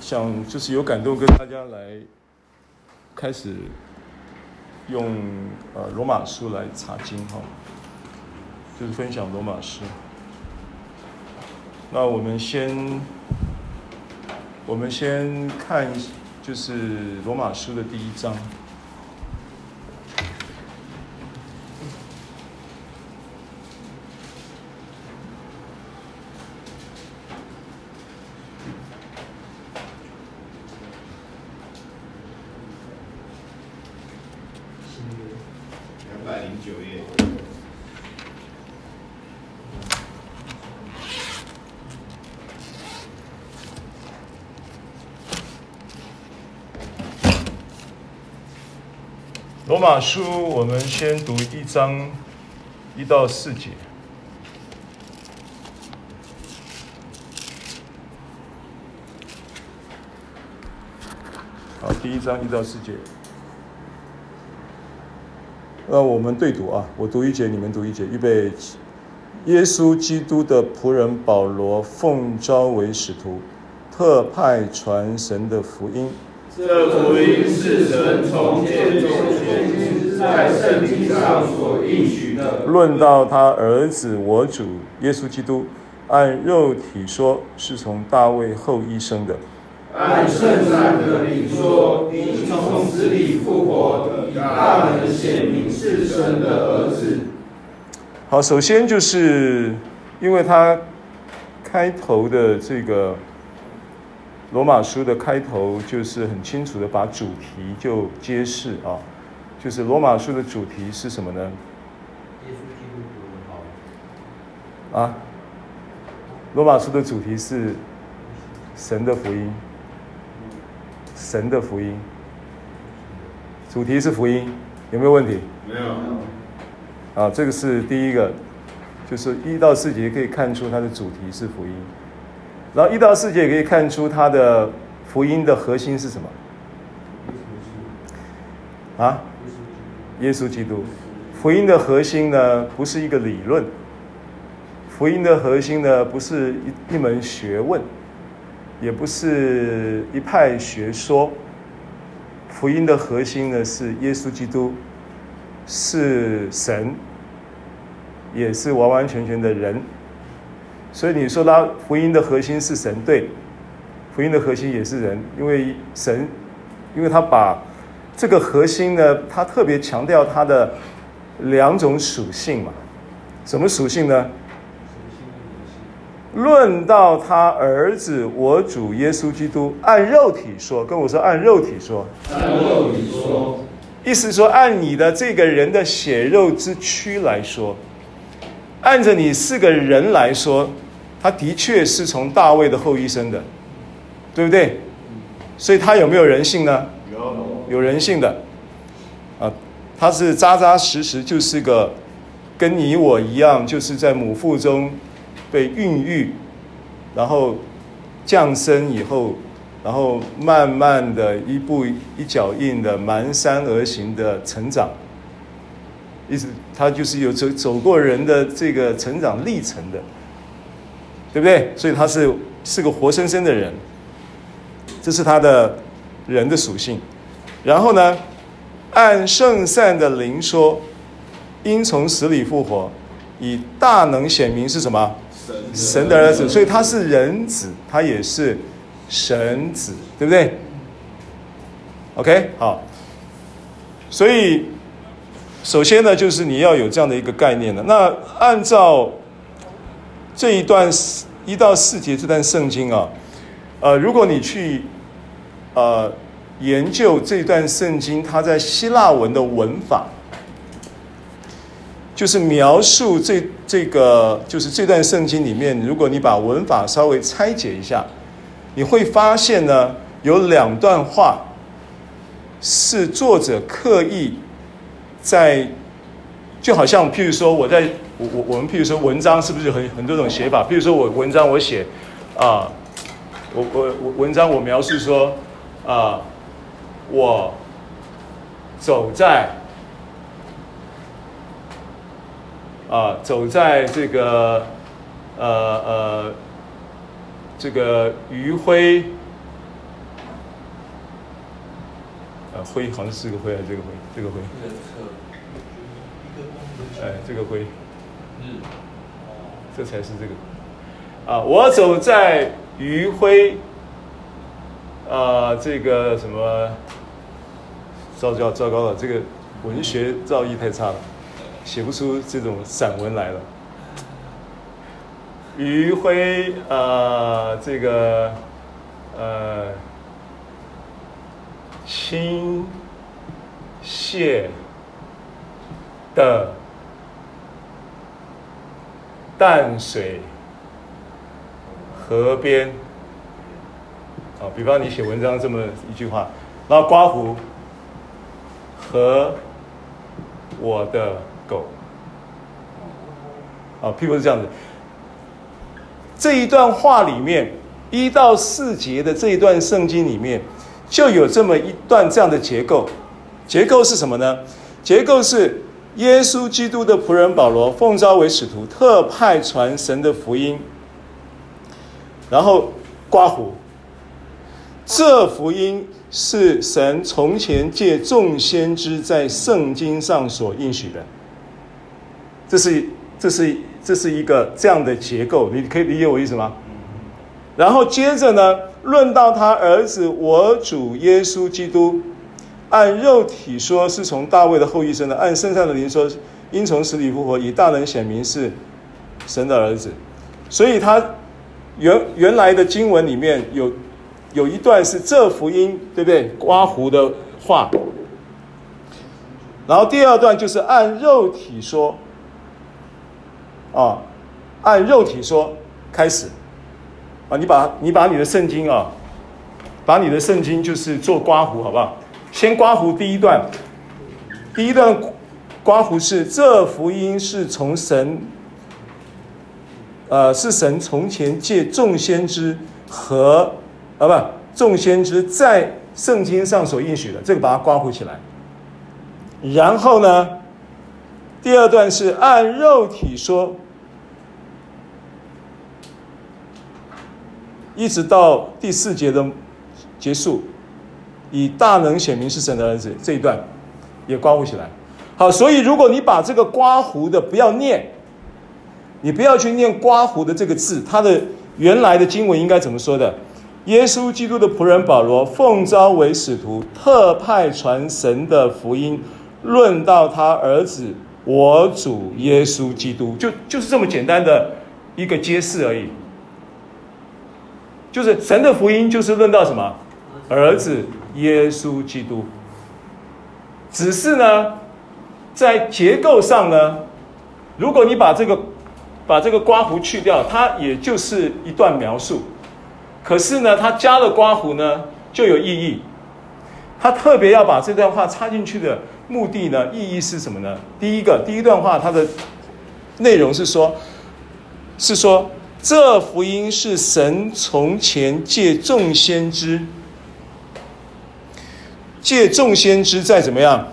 想就是有感动，跟大家来开始用呃罗马书来查经哈，就是分享罗马书。那我们先我们先看就是罗马书的第一章。马书，我们先读一章一到四节。好，第一章一到四节。那我们对读啊，我读一节，你们读一节，预备。耶稣基督的仆人保罗，奉召为使徒，特派传神的福音。这福音是神从天中选知，在圣经上所应许的。论到他儿子我主耶稣基督，按肉体说，是从大卫后裔生的；按圣善的灵说，因从死里复活，以大能显明是神的儿子。好，首先就是因为他开头的这个。罗马书的开头就是很清楚的把主题就揭示啊，就是罗马书的主题是什么呢？耶稣基督福音。啊，罗马书的主题是神的福音，神的福音，主题是福音，有没有问题？没有。啊，这个是第一个，就是一到四节可以看出它的主题是福音。然后一到四节也可以看出它的福音的核心是什么？啊，耶稣基督。福音的核心呢，不是一个理论。福音的核心呢，不是一一门学问，也不是一派学说。福音的核心呢，是耶稣基督，是神，也是完完全全的人。所以你说他福音的核心是神，对，福音的核心也是人，因为神，因为他把这个核心呢，他特别强调他的两种属性嘛，什么属性呢？论到他儿子我主耶稣基督，按肉体说，跟我说按肉体说，按肉体说，意思说按你的这个人的血肉之躯来说。按着你是个人来说，他的确是从大卫的后裔生的，对不对？所以他有没有人性呢？有，人性的。啊，他是扎扎实实就是个跟你我一样，就是在母腹中被孕育，然后降生以后，然后慢慢的一步一脚印的蹒跚而行的成长。意思，他就是有走走过人的这个成长历程的，对不对？所以他是是个活生生的人，这是他的人的属性。然后呢，按圣善的灵说，因从死里复活，以大能显明是什么？神的，儿子。所以他是人子，他也是神子，对不对？OK，好。所以。首先呢，就是你要有这样的一个概念的。那按照这一段一到四节这段圣经啊，呃，如果你去呃研究这段圣经，它在希腊文的文法，就是描述这这个就是这段圣经里面，如果你把文法稍微拆解一下，你会发现呢，有两段话是作者刻意。在，就好像譬如说，我在我我我们譬如说文章是不是很很多种写法？譬如说我文章我写啊，我我我文章我描述说啊，我走在啊走在这个呃呃这个余晖呃，灰好像是这个灰还是这个灰？这个灰。哎，这个灰。这才是这个。啊，我走在余晖。啊，这个什么？糟糕糟糕了，这个文学造诣太差了，写不出这种散文来了。余晖啊，这个呃，倾泻的淡水河边啊，比方你写文章这么一句话，然后刮胡和我的狗啊，譬如是这样子。这一段话里面，一到四节的这一段圣经里面，就有这么一段这样的结构。结构是什么呢？结构是耶稣基督的仆人保罗奉召为使徒，特派传神的福音。然后刮胡，这福音是神从前借众先知在圣经上所应许的。这是，这是。这是一个这样的结构，你可以理解我意思吗？然后接着呢，论到他儿子我主耶稣基督，按肉体说是从大卫的后裔生的，按圣上的灵说因从死里复活，以大能显明是神的儿子。所以他原原来的经文里面有有一段是这福音，对不对？刮胡的话。然后第二段就是按肉体说。啊，按肉体说开始，啊，你把你把你的圣经啊，把你的圣经就是做刮胡，好不好？先刮胡第一段，第一段刮胡是这福音是从神，呃，是神从前借众先知和啊不众先知在圣经上所应许的，这个把它刮胡起来。然后呢，第二段是按肉体说。一直到第四节的结束，以大能显明是神的儿子这一段也刮胡起来。好，所以如果你把这个刮胡的不要念，你不要去念刮胡的这个字，它的原来的经文应该怎么说的？耶稣基督的仆人保罗奉召为使徒，特派传神的福音，论到他儿子我主耶稣基督，就就是这么简单的一个揭示而已。就是神的福音，就是论到什么？儿子耶稣基督。只是呢，在结构上呢，如果你把这个把这个刮胡去掉，它也就是一段描述。可是呢，他加了刮胡呢，就有意义。他特别要把这段话插进去的目的呢，意义是什么呢？第一个，第一段话它的内容是说，是说。这福音是神从前借众先知，借众先知在怎么样，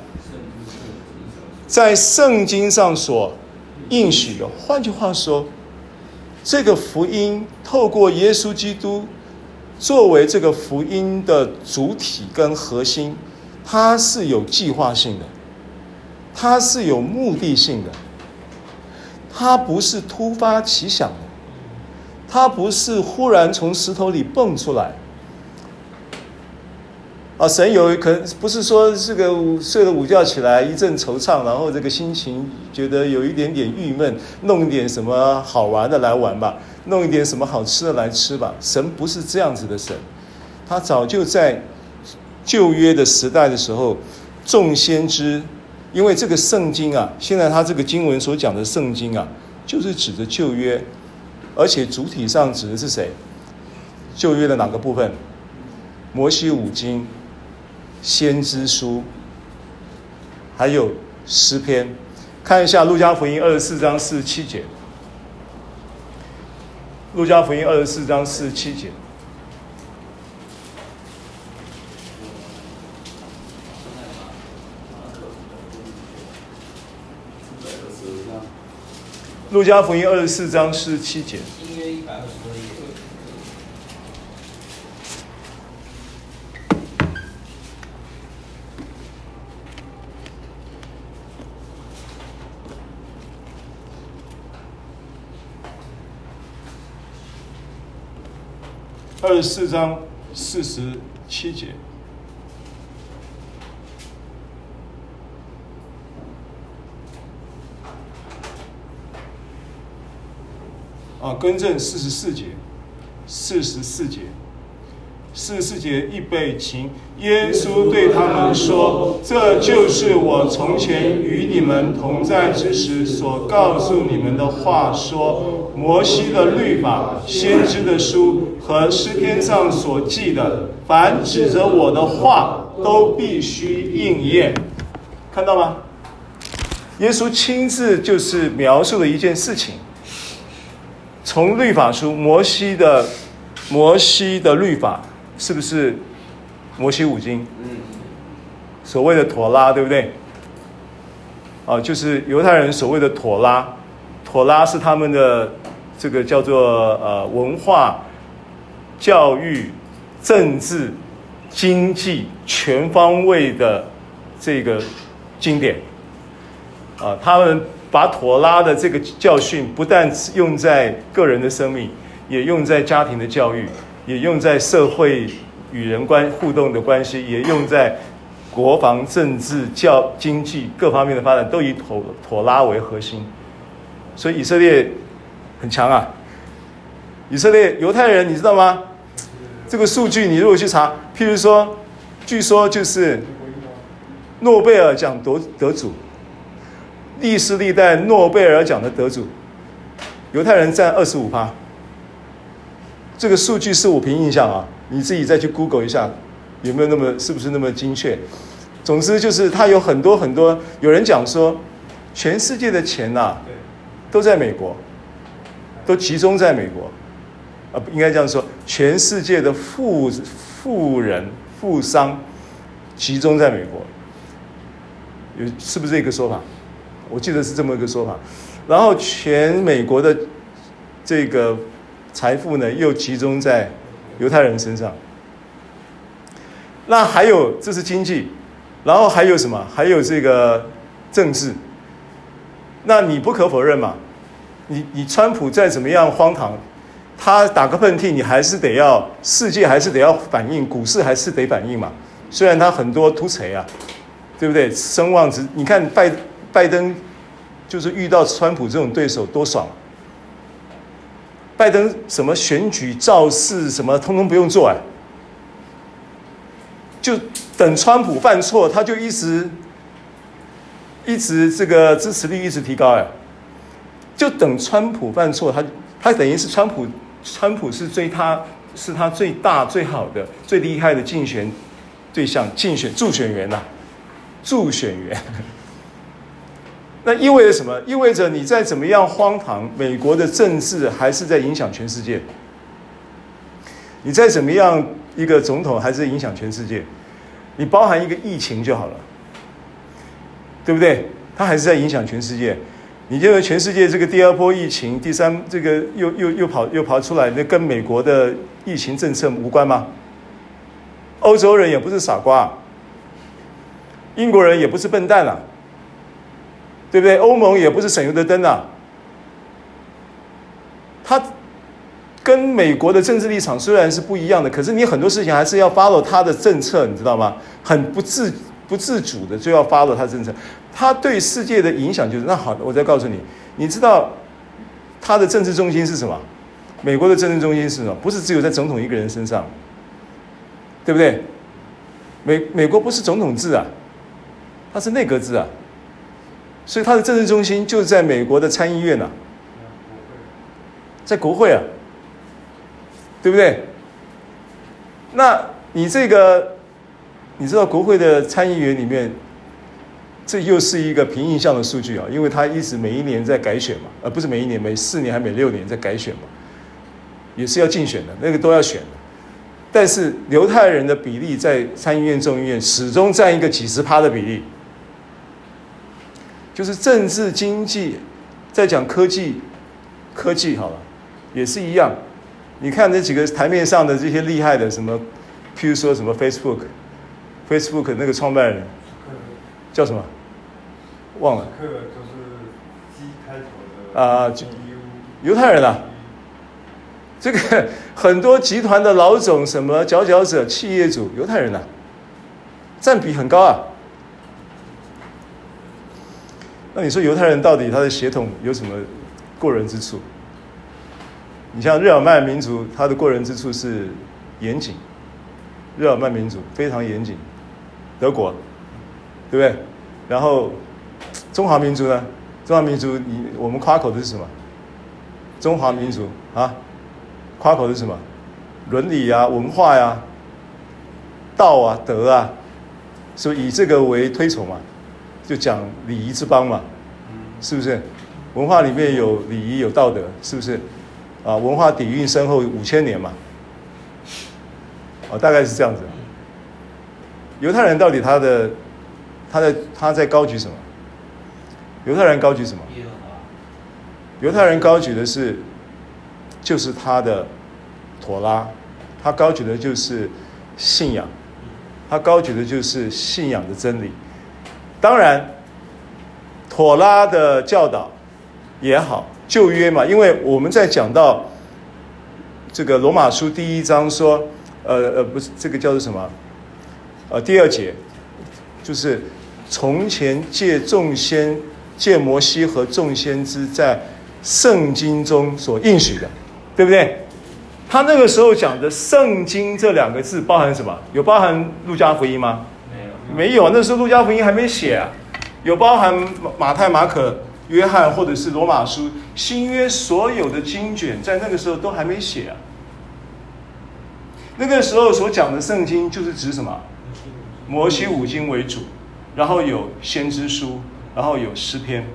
在圣经上所应许的。换句话说，这个福音透过耶稣基督作为这个福音的主体跟核心，它是有计划性的，它是有目的性的，它不是突发奇想的。他不是忽然从石头里蹦出来，啊！神有可能不是说这个睡了午觉起来一阵惆怅，然后这个心情觉得有一点点郁闷，弄一点什么好玩的来玩吧，弄一点什么好吃的来吃吧。神不是这样子的神，他早就在旧约的时代的时候，众先知，因为这个圣经啊，现在他这个经文所讲的圣经啊，就是指着旧约。而且主体上指的是谁？旧约的哪个部分？摩西五经、先知书，还有诗篇。看一下《路加福音》二十四章四十七节，《路加福音》二十四章四十七节。路加福音二十四章四十七节。新约一百二十多页。二十四章四十七节。啊，更正四十四节，四十四节，四十四节预备，请耶稣对他们说：“这就是我从前与你们同在之时所告诉你们的话。说摩西的律法、先知的书和诗篇上所记的，凡指着我的话，都必须应验。”看到吗？耶稣亲自就是描述了一件事情。从律法书，摩西的摩西的律法是不是摩西五经？所谓的妥拉，对不对？啊，就是犹太人所谓的妥拉，妥拉是他们的这个叫做呃文化、教育、政治、经济全方位的这个经典啊，他们。把妥拉的这个教训，不但用在个人的生命，也用在家庭的教育，也用在社会与人关互动的关系，也用在国防、政治、教、经济各方面的发展，都以妥妥拉为核心。所以以色列很强啊！以色列犹太人，你知道吗？这个数据你如果去查，譬如说，据说就是诺贝尔奖得得主。历史历代诺贝尔奖的得主，犹太人占二十五趴。这个数据是我凭印象啊，你自己再去 Google 一下，有没有那么是不是那么精确？总之就是他有很多很多，有人讲说，全世界的钱呐，都在美国，都集中在美国，啊，应该这样说，全世界的富富人富商集中在美国，有是不是这个说法？我记得是这么一个说法，然后全美国的这个财富呢，又集中在犹太人身上。那还有，这是经济，然后还有什么？还有这个政治。那你不可否认嘛？你你川普再怎么样荒唐，他打个喷嚏，你还是得要世界还是得要反应，股市还是得反应嘛。虽然他很多突锤啊，对不对？声望值，你看拜。拜登就是遇到川普这种对手多爽！拜登什么选举造势什么通通不用做哎，就等川普犯错，他就一直一直这个支持率一直提高哎，就等川普犯错，他他等于是川普，川普是追他是他最大最好的最厉害的竞选对象，竞选助选员呐、啊，助选员。那意味着什么？意味着你再怎么样荒唐，美国的政治还是在影响全世界。你再怎么样一个总统，还是影响全世界。你包含一个疫情就好了，对不对？它还是在影响全世界。你认为全世界这个第二波疫情、第三这个又又又跑又跑出来，那跟美国的疫情政策无关吗？欧洲人也不是傻瓜，英国人也不是笨蛋啊。对不对？欧盟也不是省油的灯啊，他跟美国的政治立场虽然是不一样的，可是你很多事情还是要 follow 他的政策，你知道吗？很不自不自主的就要发了他政策。他对世界的影响就是那好，我再告诉你，你知道他的政治中心是什么？美国的政治中心是什么？不是只有在总统一个人身上，对不对？美美国不是总统制啊，它是内阁制啊。所以他的政治中心就在美国的参议院呐、在国会啊，对不对？那你这个，你知道国会的参议员里面，这又是一个凭印象的数据啊，因为他一直每一年在改选嘛，而不是每一年，每四年还每六年在改选嘛，也是要竞选的，那个都要选的。但是犹太人的比例在参议院、众议院始终占一个几十趴的比例。就是政治经济，在讲科技，科技好了，也是一样。你看这几个台面上的这些厉害的什么，譬如说什么 Facebook Facebook，Facebook 那个创办人叫什么？忘了。啊，犹太人啊。这个很多集团的老总、什么佼佼者、企业主，犹太人呐、啊，占比很高啊。那你说犹太人到底他的血统有什么过人之处？你像日耳曼民族，他的过人之处是严谨。日耳曼民族非常严谨，德国，对不对？然后中华民族呢？中华民族，你我们夸口的是什么？中华民族啊，夸口的是什么？伦理、啊，文化呀、啊，道啊，德啊，所以以这个为推崇嘛，就讲礼仪之邦嘛，是不是？文化里面有礼仪，有道德，是不是？啊，文化底蕴深厚五千年嘛，哦，大概是这样子。犹太人到底他的，他在他在高举什么？犹太人高举什么？犹太人高举的是，就是他的妥拉，他高举的就是信仰，他高举的就是信仰的真理。当然，妥拉的教导也好，旧约嘛，因为我们在讲到这个罗马书第一章说，呃呃，不是这个叫做什么？呃，第二节就是从前借众先。借摩西和众先知在圣经中所应许的，对不对？他那个时候讲的“圣经”这两个字包含什么？有包含路加福音吗？没有，没有。那时候路加福音还没写啊。有包含马太、马可、约翰，或者是罗马书。新约所有的经卷在那个时候都还没写啊。那个时候所讲的圣经就是指什么？摩西五经为主，然后有先知书。然后有诗篇，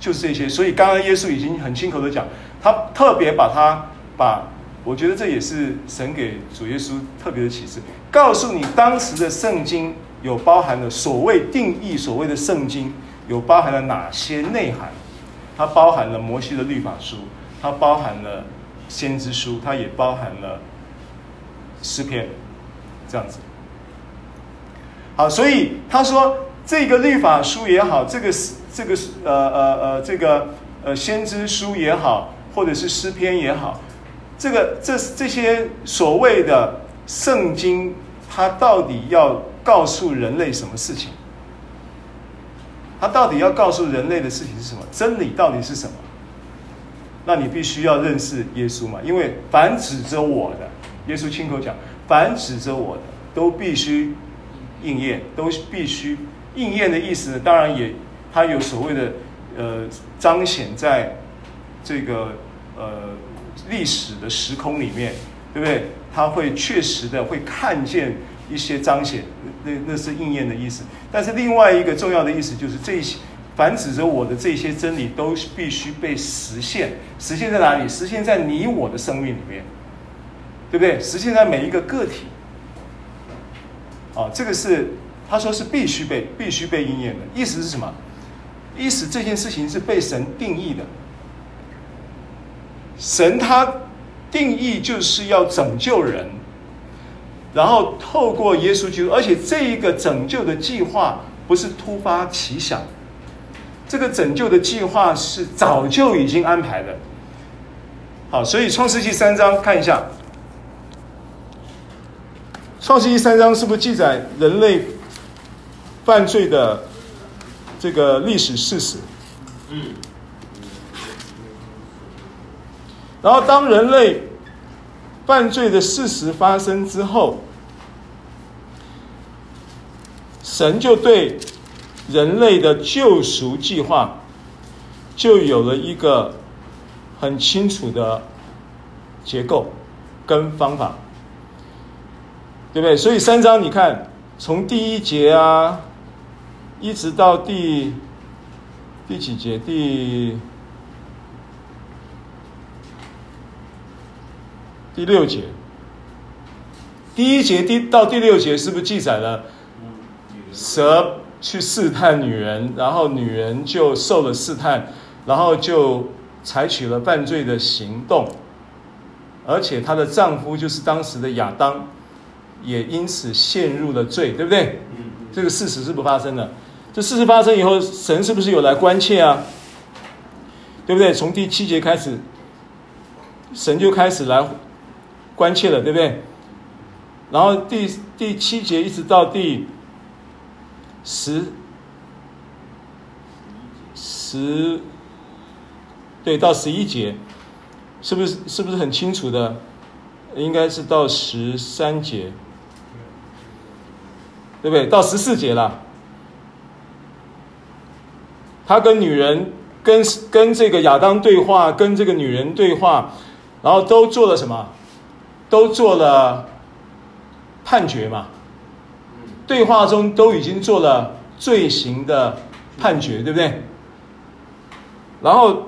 就是这些。所以刚刚耶稣已经很亲口的讲，他特别把他把，我觉得这也是神给主耶稣特别的启示，告诉你当时的圣经有包含了所谓定义所谓的圣经有包含了哪些内涵。它包含了摩西的律法书，它包含了先知书，它也包含了诗篇，这样子。好，所以他说。这个律法书也好，这个这个呃呃呃这个呃先知书也好，或者是诗篇也好，这个这这些所谓的圣经，它到底要告诉人类什么事情？它到底要告诉人类的事情是什么？真理到底是什么？那你必须要认识耶稣嘛，因为凡指着我的，耶稣亲口讲，凡指着我的都必须应验，都必须。应验的意思呢，当然也，它有所谓的，呃，彰显在，这个呃历史的时空里面，对不对？他会确实的会看见一些彰显，那那是应验的意思。但是另外一个重要的意思就是，这些凡指着我的这些真理，都必须被实现。实现在哪里？实现在你我的生命里面，对不对？实现在每一个个体。啊，这个是。他说是必须被必须被应验的，意思是什么？意思这件事情是被神定义的。神他定义就是要拯救人，然后透过耶稣基督，而且这一个拯救的计划不是突发奇想，这个拯救的计划是早就已经安排的。好，所以创世纪三章看一下，创世纪三章是不是记载人类？犯罪的这个历史事实，嗯，然后当人类犯罪的事实发生之后，神就对人类的救赎计划就有了一个很清楚的结构跟方法，对不对？所以三章你看，从第一节啊。一直到第第几节？第第六节。第一节第到第六节是不是记载了蛇去试探女人，然后女人就受了试探，然后就采取了犯罪的行动，而且她的丈夫就是当时的亚当，也因此陷入了罪，对不对？这个事实是不发生的。这事实发生以后，神是不是有来关切啊？对不对？从第七节开始，神就开始来关切了，对不对？然后第第七节一直到第十十，对，到十一节，是不是是不是很清楚的？应该是到十三节，对不对？到十四节了。他跟女人跟跟这个亚当对话，跟这个女人对话，然后都做了什么？都做了判决嘛。对话中都已经做了罪行的判决，对不对？然后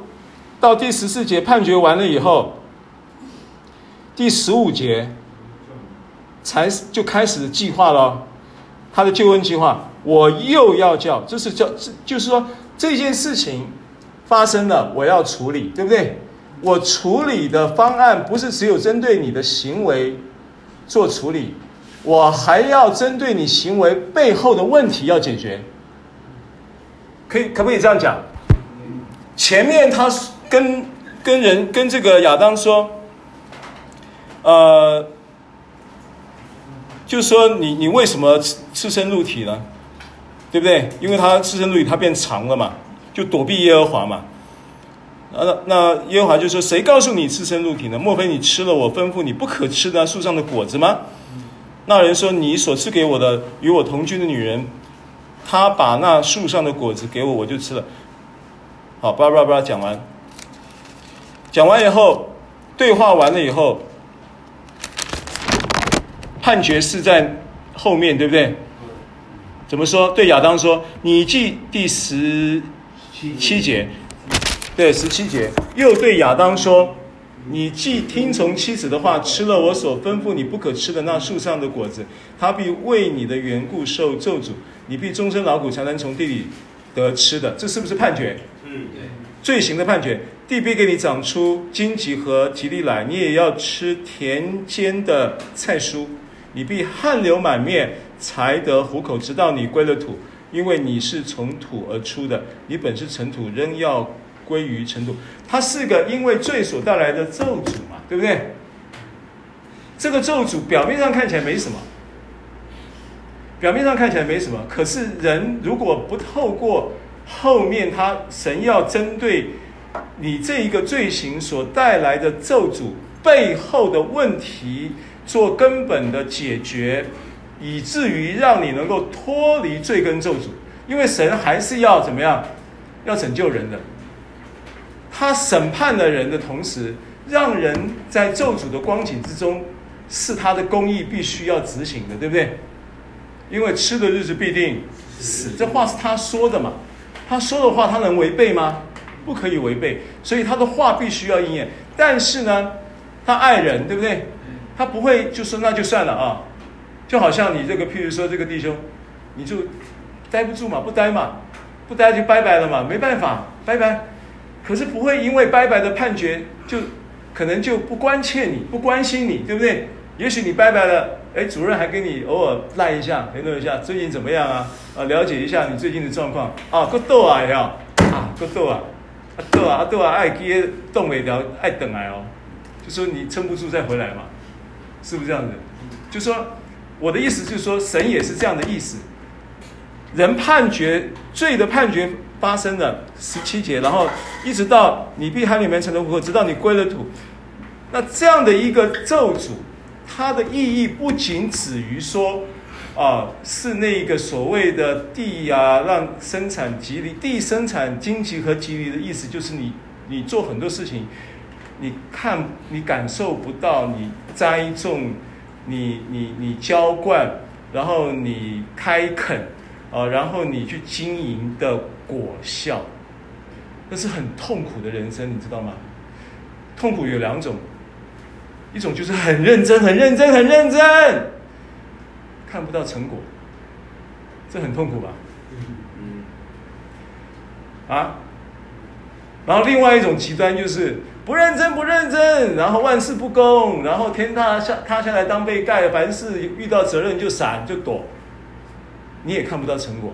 到第十四节判决完了以后。第十五节才就开始计划了，他的救恩计划，我又要叫，这是叫，这就是说这件事情发生了，我要处理，对不对？我处理的方案不是只有针对你的行为做处理，我还要针对你行为背后的问题要解决。可以可不可以这样讲？前面他跟跟人跟这个亚当说。呃，就是说你你为什么赤身露体呢？对不对？因为他赤身露体，他变长了嘛，就躲避耶和华嘛。那那耶和华就说：“谁告诉你赤身露体呢？莫非你吃了我吩咐你不可吃的树上的果子吗？”那人说：“你所赐给我的与我同居的女人，她把那树上的果子给我，我就吃了。”好，巴拉巴拉巴拉讲完，讲完以后，对话完了以后。判决是在后面，对不对？怎么说？对亚当说：“你记第十七节，对十七节，又对亚当说：你既听从妻子的话，吃了我所吩咐你不可吃的那树上的果子，他必为你的缘故受咒诅，你必终身劳苦，才能从地里得吃的。这是不是判决？嗯，对，罪行的判决。地必给你长出荆棘和蒺藜来，你也要吃田间的菜蔬。”你必汗流满面，才得糊口，直到你归了土，因为你是从土而出的，你本是尘土，仍要归于尘土。它是个因为罪所带来的咒诅嘛，对不对？这个咒诅表面上看起来没什么，表面上看起来没什么，可是人如果不透过后面他神要针对你这一个罪行所带来的咒诅背后的问题。做根本的解决，以至于让你能够脱离罪根咒诅，因为神还是要怎么样？要拯救人的。他审判了人的同时，让人在咒诅的光景之中，是他的公义必须要执行的，对不对？因为吃的日子必定死，这话是他说的嘛？他说的话，他能违背吗？不可以违背，所以他的话必须要应验。但是呢，他爱人，对不对？他不会就说那就算了啊，就好像你这个，譬如说这个弟兄，你就待不住嘛，不待嘛，不待就拜拜了嘛，没办法，拜拜。可是不会因为拜拜的判决，就可能就不关切你，不关心你，对不对？也许你拜拜了，哎，主任还跟你偶尔赖一下，联络一下，最近怎么样啊？啊，了解一下你最近的状况啊，够逗啊，要啊，够逗啊，啊逗啊，啊逗啊，爱接动尾条，爱等来哦，就说你撑不住再回来嘛。是不是这样子？就说我的意思就是说，神也是这样的意思。人判决罪的判决发生了十七节，然后一直到你必汗里面成了糊，直到你归了土。那这样的一个咒诅，它的意义不仅止于说啊，是那个所谓的地啊，让生产吉利，地生产荆棘和吉利的意思，就是你你做很多事情。你看，你感受不到，你栽种，你你你浇灌，然后你开垦，啊，然后你去经营的果效，那是很痛苦的人生，你知道吗？痛苦有两种，一种就是很认真、很认真、很认真，看不到成果，这很痛苦吧？啊？然后另外一种极端就是。不认真，不认真，然后万事不公，然后天塌下塌下来当被盖，凡事遇到责任就闪就躲，你也看不到成果。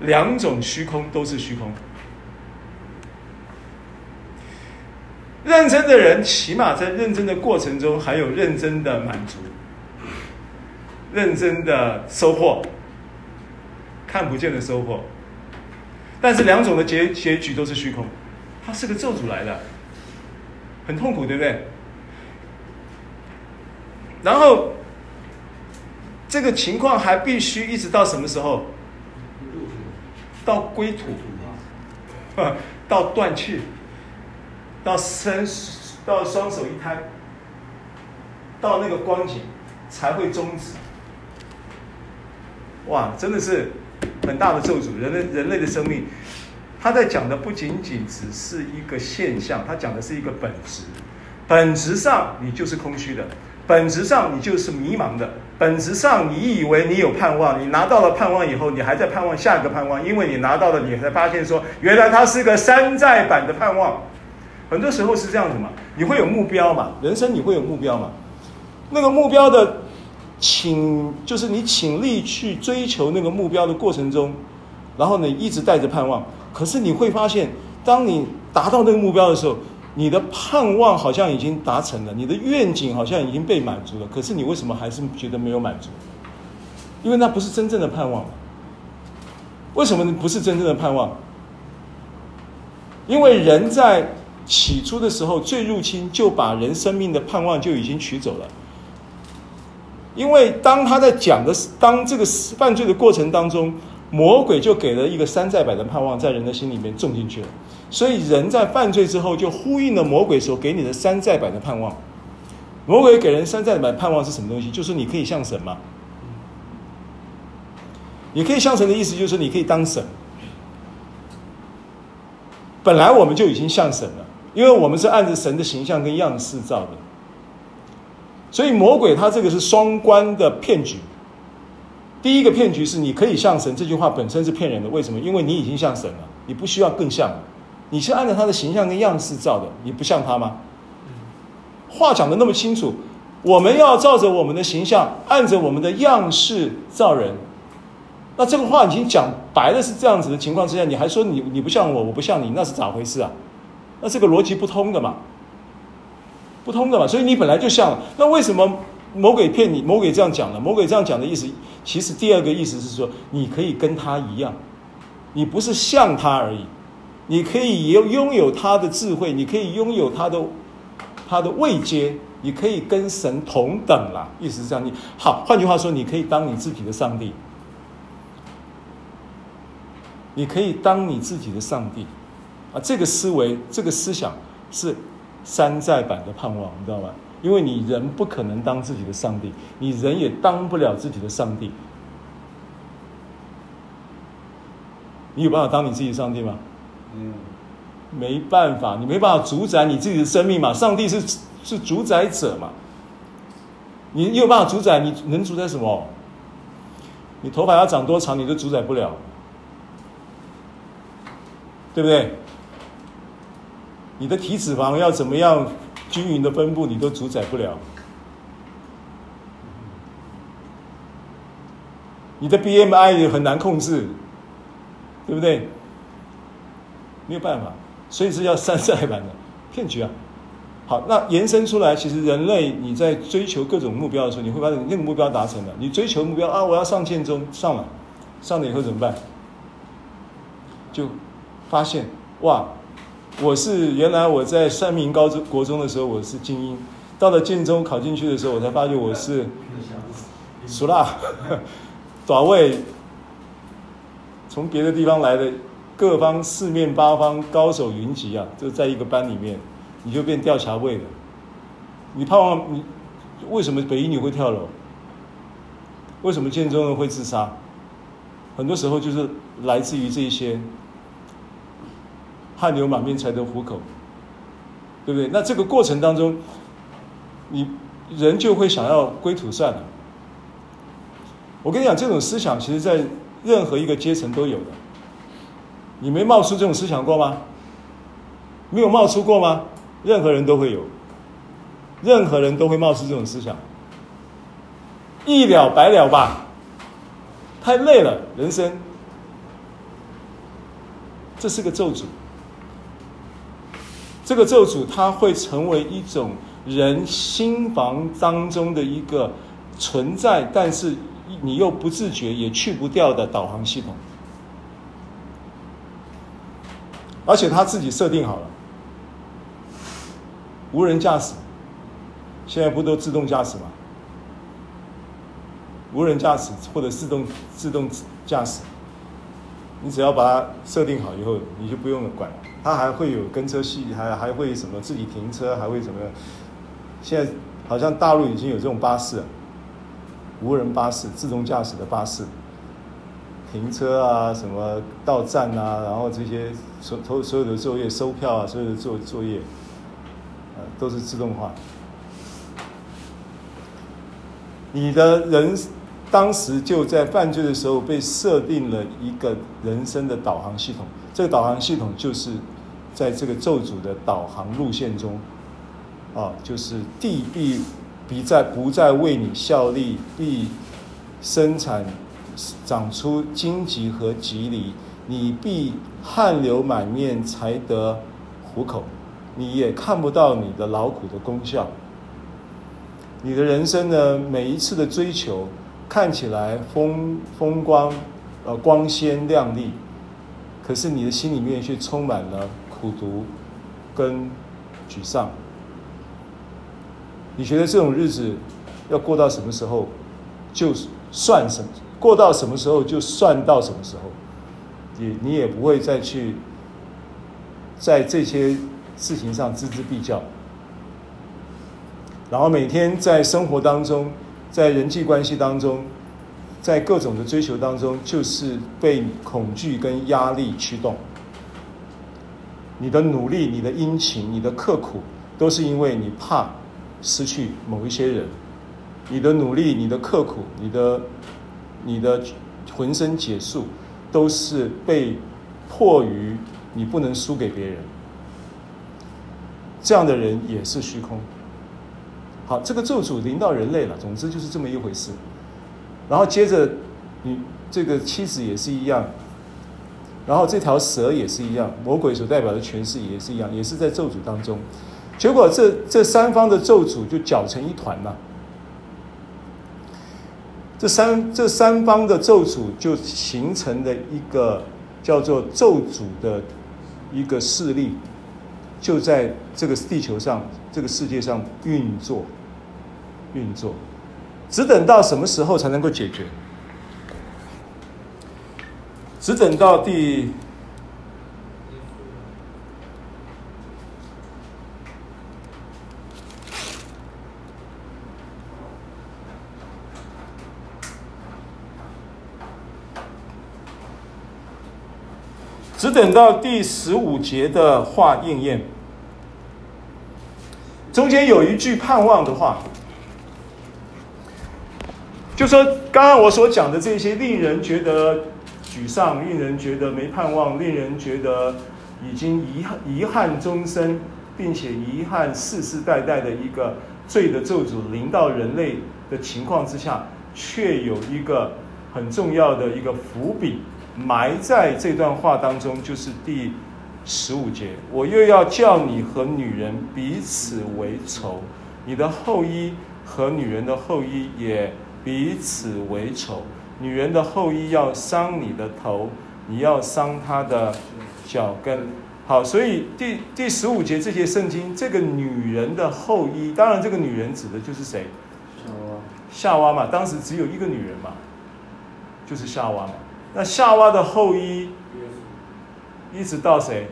两种虚空都是虚空。认真的人，起码在认真的过程中还有认真的满足，认真的收获，看不见的收获。但是两种的结结局都是虚空，它是个咒诅来的，很痛苦，对不对？然后这个情况还必须一直到什么时候？到归土，到断气。到伸，到双手一摊，到那个光景才会终止。哇，真的是很大的咒诅！人类人类的生命，他在讲的不仅仅只是一个现象，他讲的是一个本质。本质上你就是空虚的，本质上你就是迷茫的，本质上你以为你有盼望，你拿到了盼望以后，你还在盼望下一个盼望，因为你拿到了，你才发现说，原来它是个山寨版的盼望。很多时候是这样子嘛，你会有目标嘛？人生你会有目标嘛？那个目标的请，就是你倾力去追求那个目标的过程中，然后你一直带着盼望。可是你会发现，当你达到那个目标的时候，你的盼望好像已经达成了，你的愿景好像已经被满足了。可是你为什么还是觉得没有满足？因为那不是真正的盼望。为什么不是真正的盼望？因为人在。起初的时候，最入侵就把人生命的盼望就已经取走了。因为当他在讲的，当这个犯罪的过程当中，魔鬼就给了一个山寨版的盼望，在人的心里面种进去了。所以人在犯罪之后，就呼应了魔鬼所给你的山寨版的盼望。魔鬼给人山寨版盼望是什么东西？就是你可以像神嘛。你可以像神的意思，就是你可以当神。本来我们就已经像神了。因为我们是按着神的形象跟样式造的，所以魔鬼他这个是双关的骗局。第一个骗局是你可以像神，这句话本身是骗人的。为什么？因为你已经像神了，你不需要更像。你是按照他的形象跟样式造的，你不像他吗？话讲得那么清楚，我们要照着我们的形象，按着我们的样式造人。那这个话已经讲白了，是这样子的情况之下，你还说你你不像我，我不像你，那是咋回事啊？那这个逻辑不通的嘛，不通的嘛，所以你本来就像了。那为什么魔鬼骗你？魔鬼这样讲了，魔鬼这样讲的意思，其实第二个意思是说，你可以跟他一样，你不是像他而已，你可以拥拥有他的智慧，你可以拥有他的他的位阶，你可以跟神同等啦。意思是这样，你好，换句话说，你可以当你自己的上帝，你可以当你自己的上帝。啊，这个思维，这个思想是山寨版的盼望，你知道吗？因为你人不可能当自己的上帝，你人也当不了自己的上帝。你有办法当你自己的上帝吗？嗯，没办法，你没办法主宰你自己的生命嘛。上帝是是主宰者嘛。你你有办法主宰？你能主宰什么？你头发要长多长，你都主宰不了，对不对？你的体脂肪要怎么样均匀的分布，你都主宰不了。你的 BMI 也很难控制，对不对？没有办法，所以是要山寨版的骗局啊。好，那延伸出来，其实人类你在追求各种目标的时候，你会发现那个目标达成了，你追求目标啊，我要上建中，上了，上了以后怎么办？就发现哇。我是原来我在三民高中国中的时候，我是精英，到了建中考进去的时候，我才发觉我是俗辣，短位，从别的地方来的，各方四面八方高手云集啊，就在一个班里面，你就变吊桥位了。你盼望你为什么北一女会跳楼？为什么建中人会自杀？很多时候就是来自于这些。汗流满面才得糊口，对不对？那这个过程当中，你人就会想要归土算了。我跟你讲，这种思想其实在任何一个阶层都有的。你没冒出这种思想过吗？没有冒出过吗？任何人都会有，任何人都会冒出这种思想。一了百了吧，太累了，人生，这是个咒诅。这个咒诅它会成为一种人心房当中的一个存在，但是你又不自觉也去不掉的导航系统，而且他自己设定好了，无人驾驶，现在不都自动驾驶吗？无人驾驶或者自动自动驾驶，你只要把它设定好以后，你就不用管。它还会有跟车系，还还会什么自己停车，还会什么？现在好像大陆已经有这种巴士，无人巴士、自动驾驶的巴士，停车啊，什么到站啊，然后这些所所所有的作业、收票啊，所有的作作业，呃，都是自动化。你的人。当时就在犯罪的时候被设定了一个人生的导航系统，这个导航系统就是在这个咒诅的导航路线中，啊，就是地必必再不再为你效力，必生产长出荆棘和蒺藜，你必汗流满面才得糊口，你也看不到你的劳苦的功效，你的人生呢，每一次的追求。看起来风风光，呃，光鲜亮丽，可是你的心里面却充满了苦毒跟沮丧。你觉得这种日子要过到什么时候，就算什么，过到什么时候就算到什么时候，你你也不会再去在这些事情上錙铢必较，然后每天在生活当中。在人际关系当中，在各种的追求当中，就是被恐惧跟压力驱动。你的努力、你的殷勤、你的刻苦，都是因为你怕失去某一些人。你的努力、你的刻苦、你的、你的浑身解数，都是被迫于你不能输给别人。这样的人也是虚空。好，这个咒诅临到人类了。总之就是这么一回事。然后接着，你这个妻子也是一样，然后这条蛇也是一样，魔鬼所代表的权势也是一样，也是在咒诅当中。结果这这三方的咒诅就搅成一团了。这三这三方的咒诅就形成了一个叫做咒诅的一个势力，就在这个地球上，这个世界上运作。运作，只等到什么时候才能够解决？只等到第，只等到第十五节的话应验，中间有一句盼望的话。就说刚刚我所讲的这些，令人觉得沮丧，令人觉得没盼望，令人觉得已经遗憾遗憾终生，并且遗憾世世代代的一个罪的咒诅临到人类的情况之下，却有一个很重要的一个伏笔埋在这段话当中，就是第十五节，我又要叫你和女人彼此为仇，你的后裔和女人的后裔也。彼此为仇，女人的后裔要伤你的头，你要伤她的脚跟。好，所以第第十五节这节圣经，这个女人的后裔，当然这个女人指的就是谁？夏娃。夏娃嘛，当时只有一个女人嘛，就是夏娃嘛。那夏娃的后裔，一直到谁？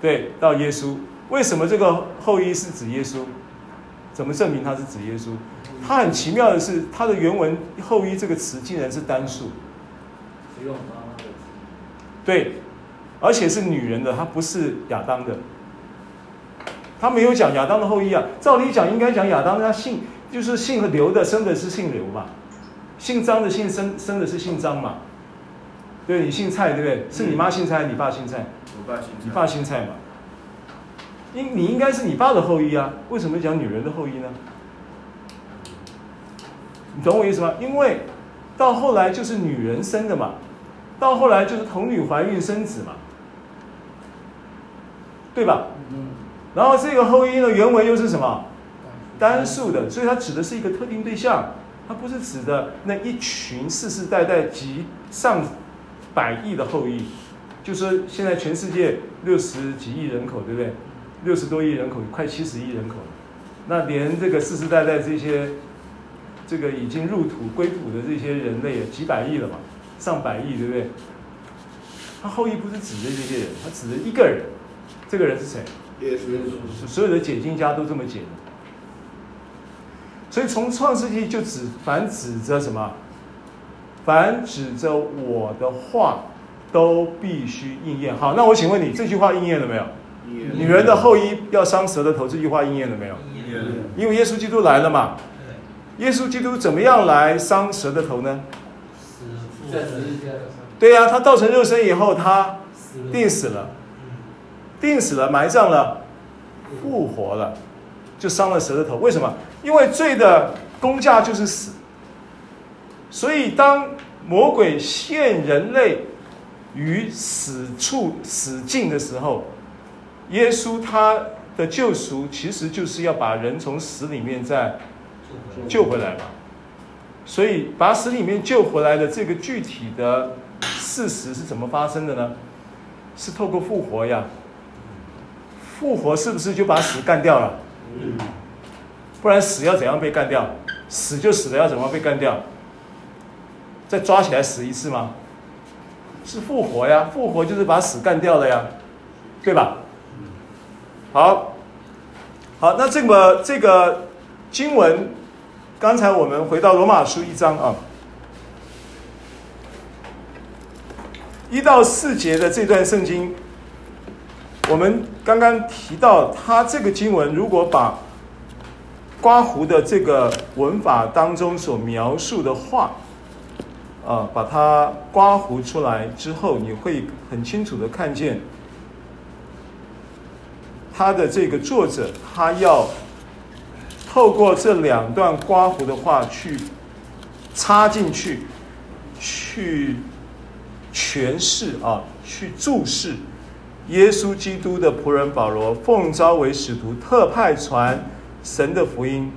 对，到耶稣。为什么这个后裔是指耶稣？怎么证明他是指耶稣？他很奇妙的是，他的原文“后裔”这个词竟然是单数。对，而且是女人的，他不是亚当的。他没有讲亚当的后裔啊。照理讲，应该讲亚当他姓就是姓刘的，生的是姓刘嘛。姓张的姓生生的是姓张嘛。对，你姓蔡对不对？是你妈姓蔡，你爸姓蔡？我爸姓蔡。你爸姓蔡嘛？应你应该是你爸的后裔啊？为什么讲女人的后裔呢？你懂我意思吗？因为到后来就是女人生的嘛，到后来就是童女怀孕生子嘛。对吧？然后这个后裔呢，原文又是什么？单数的，所以它指的是一个特定对象，它不是指的那一群世世代代几上百亿的后裔。就是现在全世界六十几亿人口，对不对？六十多亿人口，快七十亿人口，那连这个世世代代这些这个已经入土归土的这些人类，几百亿了嘛，上百亿，对不对？他后裔不是指的这些人，他指的一个人，这个人是谁？所有的解经家都这么解的。所以从创世纪就指凡指着什么？凡指着我的话。都必须应验。好，那我请问你，这句话应验了没有？女人的后裔要伤蛇的头，这句话应验了没有？因为耶稣基督来了嘛。耶稣基督怎么样来伤蛇的头呢？对呀，他道成肉身以后，他定死了，定死了，埋葬了，复活了，就伤了蛇的头。为什么？因为罪的工价就是死。所以当魔鬼陷人类。于死处死境的时候，耶稣他的救赎其实就是要把人从死里面再救回来嘛。所以把死里面救回来的这个具体的事实是怎么发生的呢？是透过复活呀。复活是不是就把死干掉了？不然死要怎样被干掉？死就死了，要怎么被干掉？再抓起来死一次吗？是复活呀，复活就是把死干掉了呀，对吧？好，好，那这个这个经文，刚才我们回到罗马书一章啊，一到四节的这段圣经，我们刚刚提到，他这个经文如果把刮胡的这个文法当中所描述的话。啊，把它刮胡出来之后，你会很清楚的看见，他的这个作者，他要透过这两段刮胡的话去插进去，去诠释啊，去注释耶稣基督的仆人保罗奉召为使徒，特派传神的福音，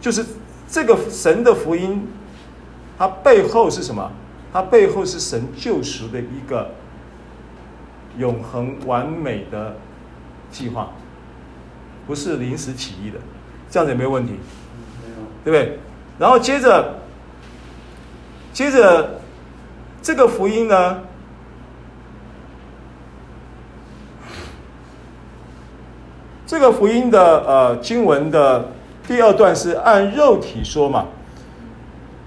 就是这个神的福音。它背后是什么？它背后是神救赎的一个永恒完美的计划，不是临时起意的，这样子也没有问题，对不对？然后接着，接着这个福音呢，这个福音的呃经文的第二段是按肉体说嘛。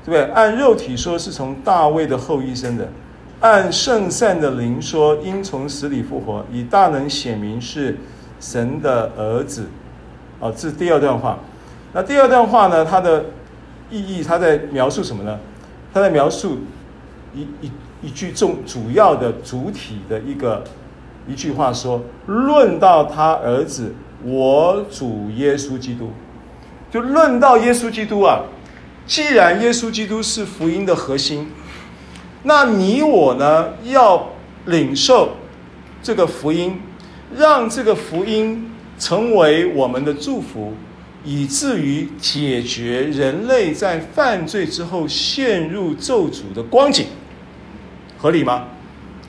对不对？按肉体说，是从大卫的后裔生的；按圣善的灵说，应从死里复活，以大能显明是神的儿子。哦，这是第二段话。那第二段话呢？它的意义，它在描述什么呢？它在描述一一一句重主要的主体的一个一句话说：论到他儿子，我主耶稣基督，就论到耶稣基督啊。既然耶稣基督是福音的核心，那你我呢，要领受这个福音，让这个福音成为我们的祝福，以至于解决人类在犯罪之后陷入咒诅的光景，合理吗？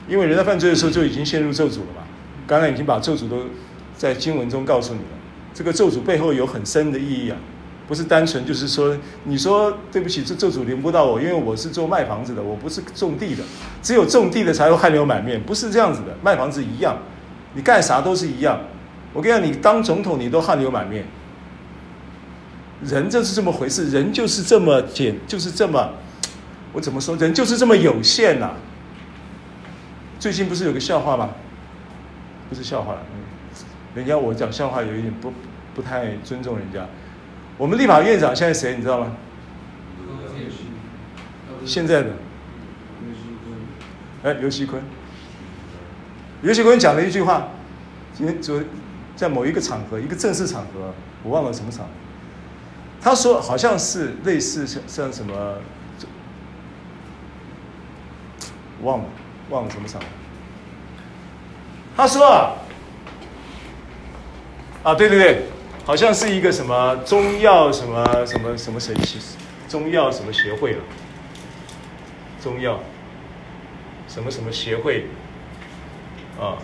因为人在犯罪的时候就已经陷入咒诅了嘛。刚刚已经把咒诅都在经文中告诉你了，这个咒诅背后有很深的意义啊。不是单纯就是说，你说对不起，这咒诅临不到我，因为我是做卖房子的，我不是种地的。只有种地的才会汗流满面，不是这样子的。卖房子一样，你干啥都是一样。我跟你讲，你当总统你都汗流满面。人就是这么回事，人就是这么简，就是这么，我怎么说？人就是这么有限呐、啊。最近不是有个笑话吗？不是笑话了，嗯，人家我讲笑话有一点不不太尊重人家。我们立法院长现在谁？你知道吗？现在的，哎，刘锡坤。刘锡坤讲了一句话，今天就在某一个场合，一个正式场合，我忘了什么场合。他说好像是类似像像什么，忘了忘了什么场合。他说啊，啊，对对对，好像是一个什么中药什么什么什么神奇，中药什么协会了，中药什么什么协会啊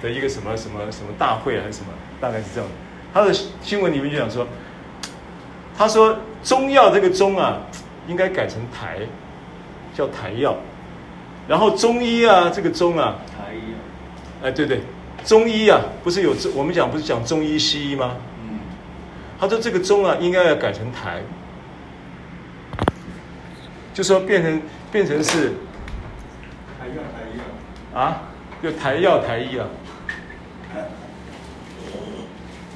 的一个什么什么什么大会还是什么，大概是这样的。他的新闻里面就讲说，他说中药这个中啊，应该改成台，叫台药，然后中医啊这个中啊，台医，哎对对。中医啊，不是有我们讲不是讲中医西医吗？嗯，他说这个中啊，应该要改成台，就说变成变成是台药台医啊，就台药台医啊。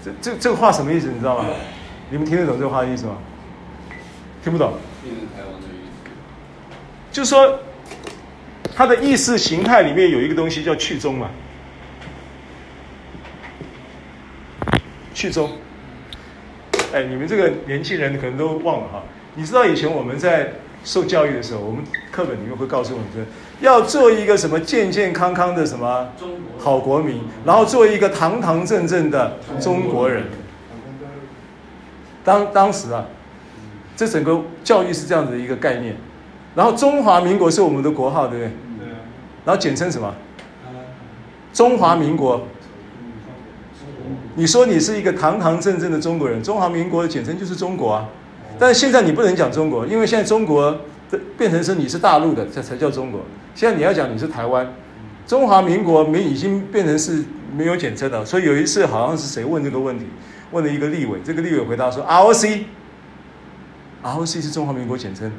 这这这个话什么意思？你知道吗？你们听得懂这个话的意思吗？听不懂。变成台湾的意思。就说它的意识形态里面有一个东西叫去中嘛。去中，哎，你们这个年轻人可能都忘了哈。你知道以前我们在受教育的时候，我们课本里面会告诉我们说，要做一个什么健健康康的什么好国民，然后做一个堂堂正正的中国人。当当时啊，这整个教育是这样子的一个概念。然后中华民国是我们的国号，对不对？然后简称什么？中华民国。你说你是一个堂堂正正的中国人，中华民国的简称就是中国啊。但是现在你不能讲中国，因为现在中国的变成是你是大陆的，这才叫中国。现在你要讲你是台湾，中华民国没已经变成是没有简称了。所以有一次好像是谁问这个问题，问了一个立委，这个立委回答说 ROC，ROC 是中华民国简称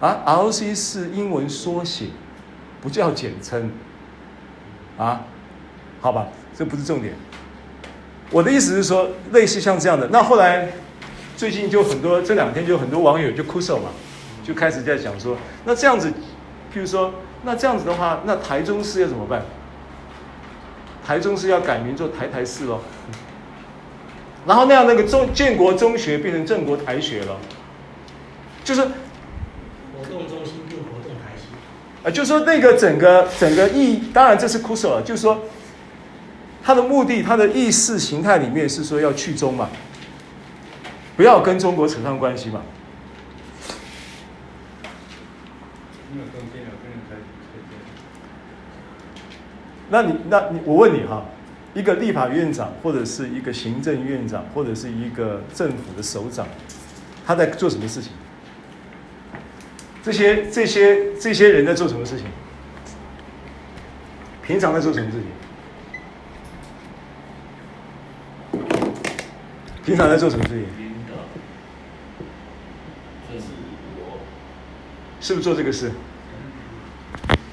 啊，ROC 是英文缩写，不叫简称啊。好吧，这不是重点。我的意思是说，类似像这样的，那后来最近就很多，这两天就很多网友就哭手嘛，就开始在讲说，那这样子，譬如说，那这样子的话，那台中市要怎么办？台中市要改名做台台市喽，然后那样那个中建国中学变成正国台学了，就是活动中心变活动台系，啊，就是说那个整个整个意，当然这是哭手了，就是说。他的目的，他的意识形态里面是说要去中嘛，不要跟中国扯上关系嘛。那你，那你，我问你哈，一个立法院长，或者是一个行政院长，或者是一个政府的首长，他在做什么事情？这些这些这些人在做什么事情？平常在做什么事情？平常在做什么事情？是不是做这个事？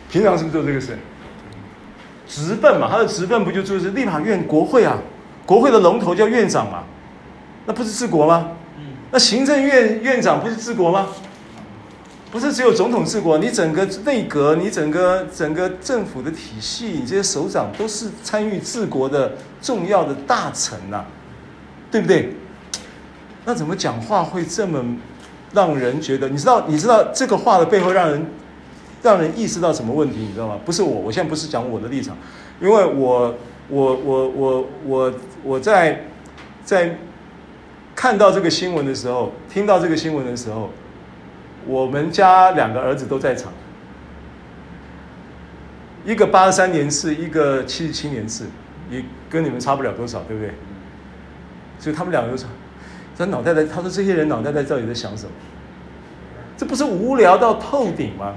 平常是不是做这个事？职分嘛，他的职分不就就是立法院国会啊？国会的龙头叫院长嘛，那不是治国吗？那行政院院长不是治国吗？不是只有总统治国，你整个内阁，你整个整个政府的体系，你这些首长都是参与治国的重要的大臣呐、对不对？那怎么讲话会这么让人觉得？你知道，你知道这个话的背后让人让人意识到什么问题？你知道吗？不是我，我现在不是讲我的立场，因为我我我我我我在在看到这个新闻的时候，听到这个新闻的时候，我们家两个儿子都在场，一个八十三年次，一个七十七年次，也跟你们差不了多少，对不对？所以他们两个就说：“他脑袋在，他说这些人脑袋在到底在想什么？这不是无聊到透顶吗？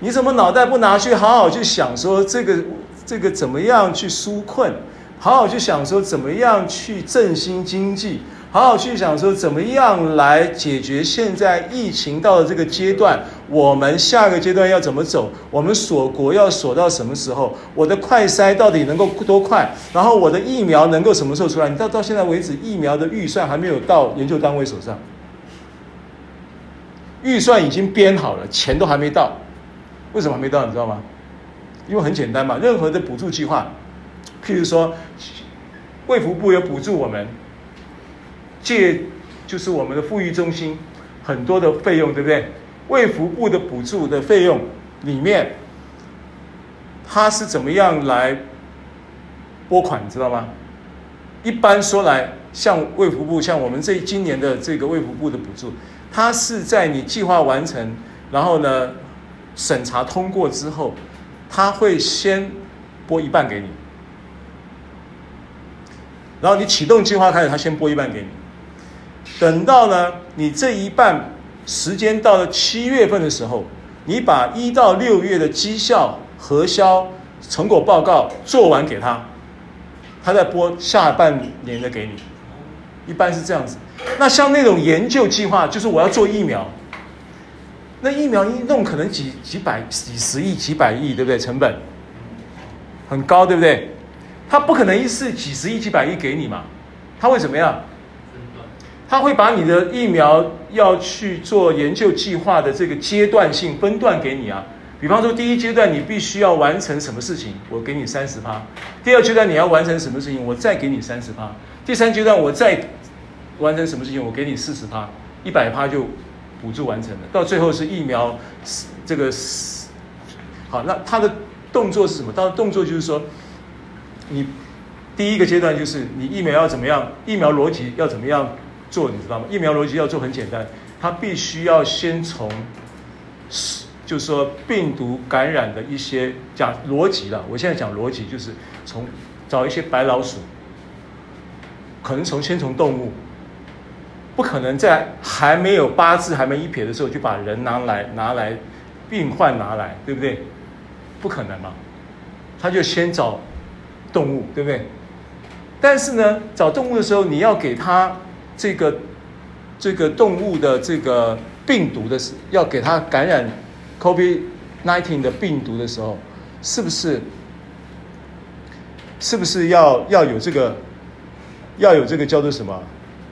你怎么脑袋不拿去好好去想说这个这个怎么样去纾困，好好去想说怎么样去振兴经济？”好好去想说，怎么样来解决现在疫情到了这个阶段，我们下个阶段要怎么走？我们锁国要锁到什么时候？我的快筛到底能够多快？然后我的疫苗能够什么时候出来？你到到现在为止，疫苗的预算还没有到研究单位手上，预算已经编好了，钱都还没到。为什么还没到？你知道吗？因为很简单嘛，任何的补助计划，譬如说，卫福部有补助我们。借就是我们的富裕中心很多的费用，对不对？卫福部的补助的费用里面，它是怎么样来拨款，知道吗？一般说来，像卫福部，像我们这今年的这个卫福部的补助，它是在你计划完成，然后呢审查通过之后，他会先拨一半给你，然后你启动计划开始，他先拨一半给你，等到呢你这一半时间到了七月份的时候，你把一到六月的绩效核销成果报告做完给他。他再拨下半年的给你，一般是这样子。那像那种研究计划，就是我要做疫苗，那疫苗一弄可能几几百、几十亿、几百亿，对不对？成本很高，对不对？他不可能一次几十亿、几百亿给你嘛，他会怎么样？他会把你的疫苗要去做研究计划的这个阶段性分段给你啊。比方说，第一阶段你必须要完成什么事情，我给你三十趴；第二阶段你要完成什么事情，我再给你三十趴；第三阶段我再完成什么事情，我给你四十趴，一百趴就补助完成了。到最后是疫苗，这个好，那他的动作是什么？他的动作就是说，你第一个阶段就是你疫苗要怎么样，疫苗逻辑要怎么样做，你知道吗？疫苗逻辑要做很简单，他必须要先从。就是说，病毒感染的一些讲逻辑了。我现在讲逻辑，就是从找一些白老鼠，可能从先从动物，不可能在还没有八字还没一撇的时候就把人拿来拿来，病患拿来，对不对？不可能嘛，他就先找动物，对不对？但是呢，找动物的时候，你要给他这个这个动物的这个病毒的，要给他感染。COVID-19 的病毒的时候，是不是是不是要要有这个要有这个叫做什么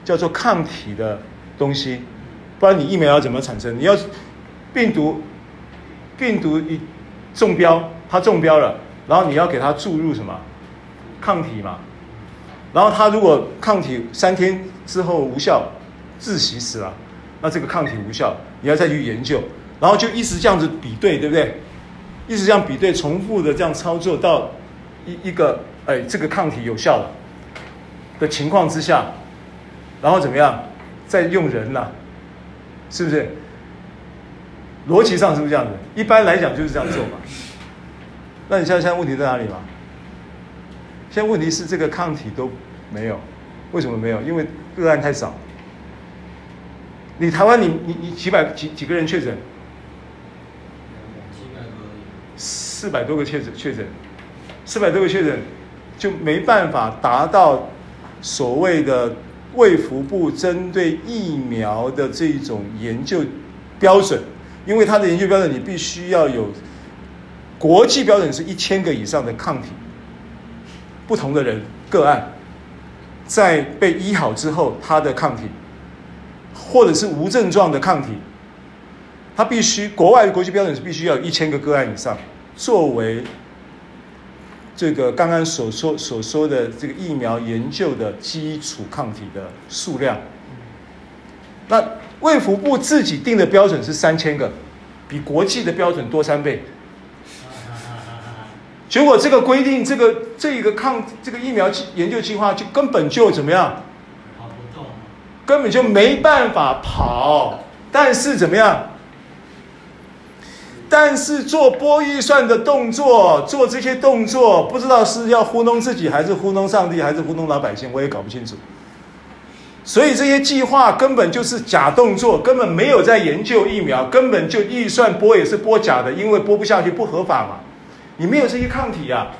叫做抗体的东西？不然你疫苗要怎么产生？你要病毒病毒一中标，它中标了，然后你要给它注入什么抗体嘛？然后它如果抗体三天之后无效，窒息死了，那这个抗体无效，你要再去研究。然后就一直这样子比对，对不对？一直这样比对，重复的这样操作到一一个哎，这个抗体有效了的情况之下，然后怎么样？再用人了，是不是？逻辑上是不是这样子？一般来讲就是这样做嘛。那你现在现在问题在哪里嘛？现在问题是这个抗体都没有，为什么没有？因为个案太少。你台湾你你你几百几几个人确诊？四百多个确诊确诊，四百多个确诊就没办法达到所谓的卫福部针对疫苗的这种研究标准，因为它的研究标准你必须要有国际标准是一千个以上的抗体，不同的人个案在被医好之后，他的抗体或者是无症状的抗体，他必须国外的国际标准是必须要有一千个个案以上。作为这个刚刚所说所说的这个疫苗研究的基础抗体的数量，那卫福部自己定的标准是三千个，比国际的标准多三倍。结果这个规定，这个这一个抗这个疫苗研究计划就根本就怎么样？跑不动，根本就没办法跑。但是怎么样？但是做拨预算的动作，做这些动作，不知道是要糊弄自己，还是糊弄上帝，还是糊弄老百姓，我也搞不清楚。所以这些计划根本就是假动作，根本没有在研究疫苗，根本就预算拨也是拨假的，因为拨不下去不合法嘛。你没有这些抗体啊。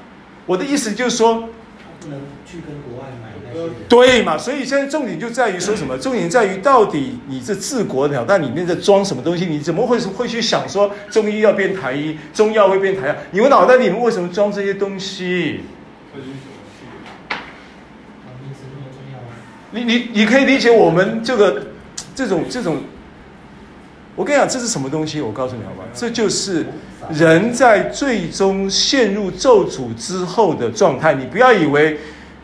我的意思就是说，不能去跟国外买。对嘛？所以现在重点就在于说什么？重点在于到底你这治国鸟蛋里面在装什么东西？你怎么会会去想说中医要变台医，中药会变台药？你们脑袋里面为什么装这些东西？你你你可以理解我们这个这种这种，我跟你讲，这是什么东西？我告诉你好吧，这就是人在最终陷入咒诅之后的状态。你不要以为。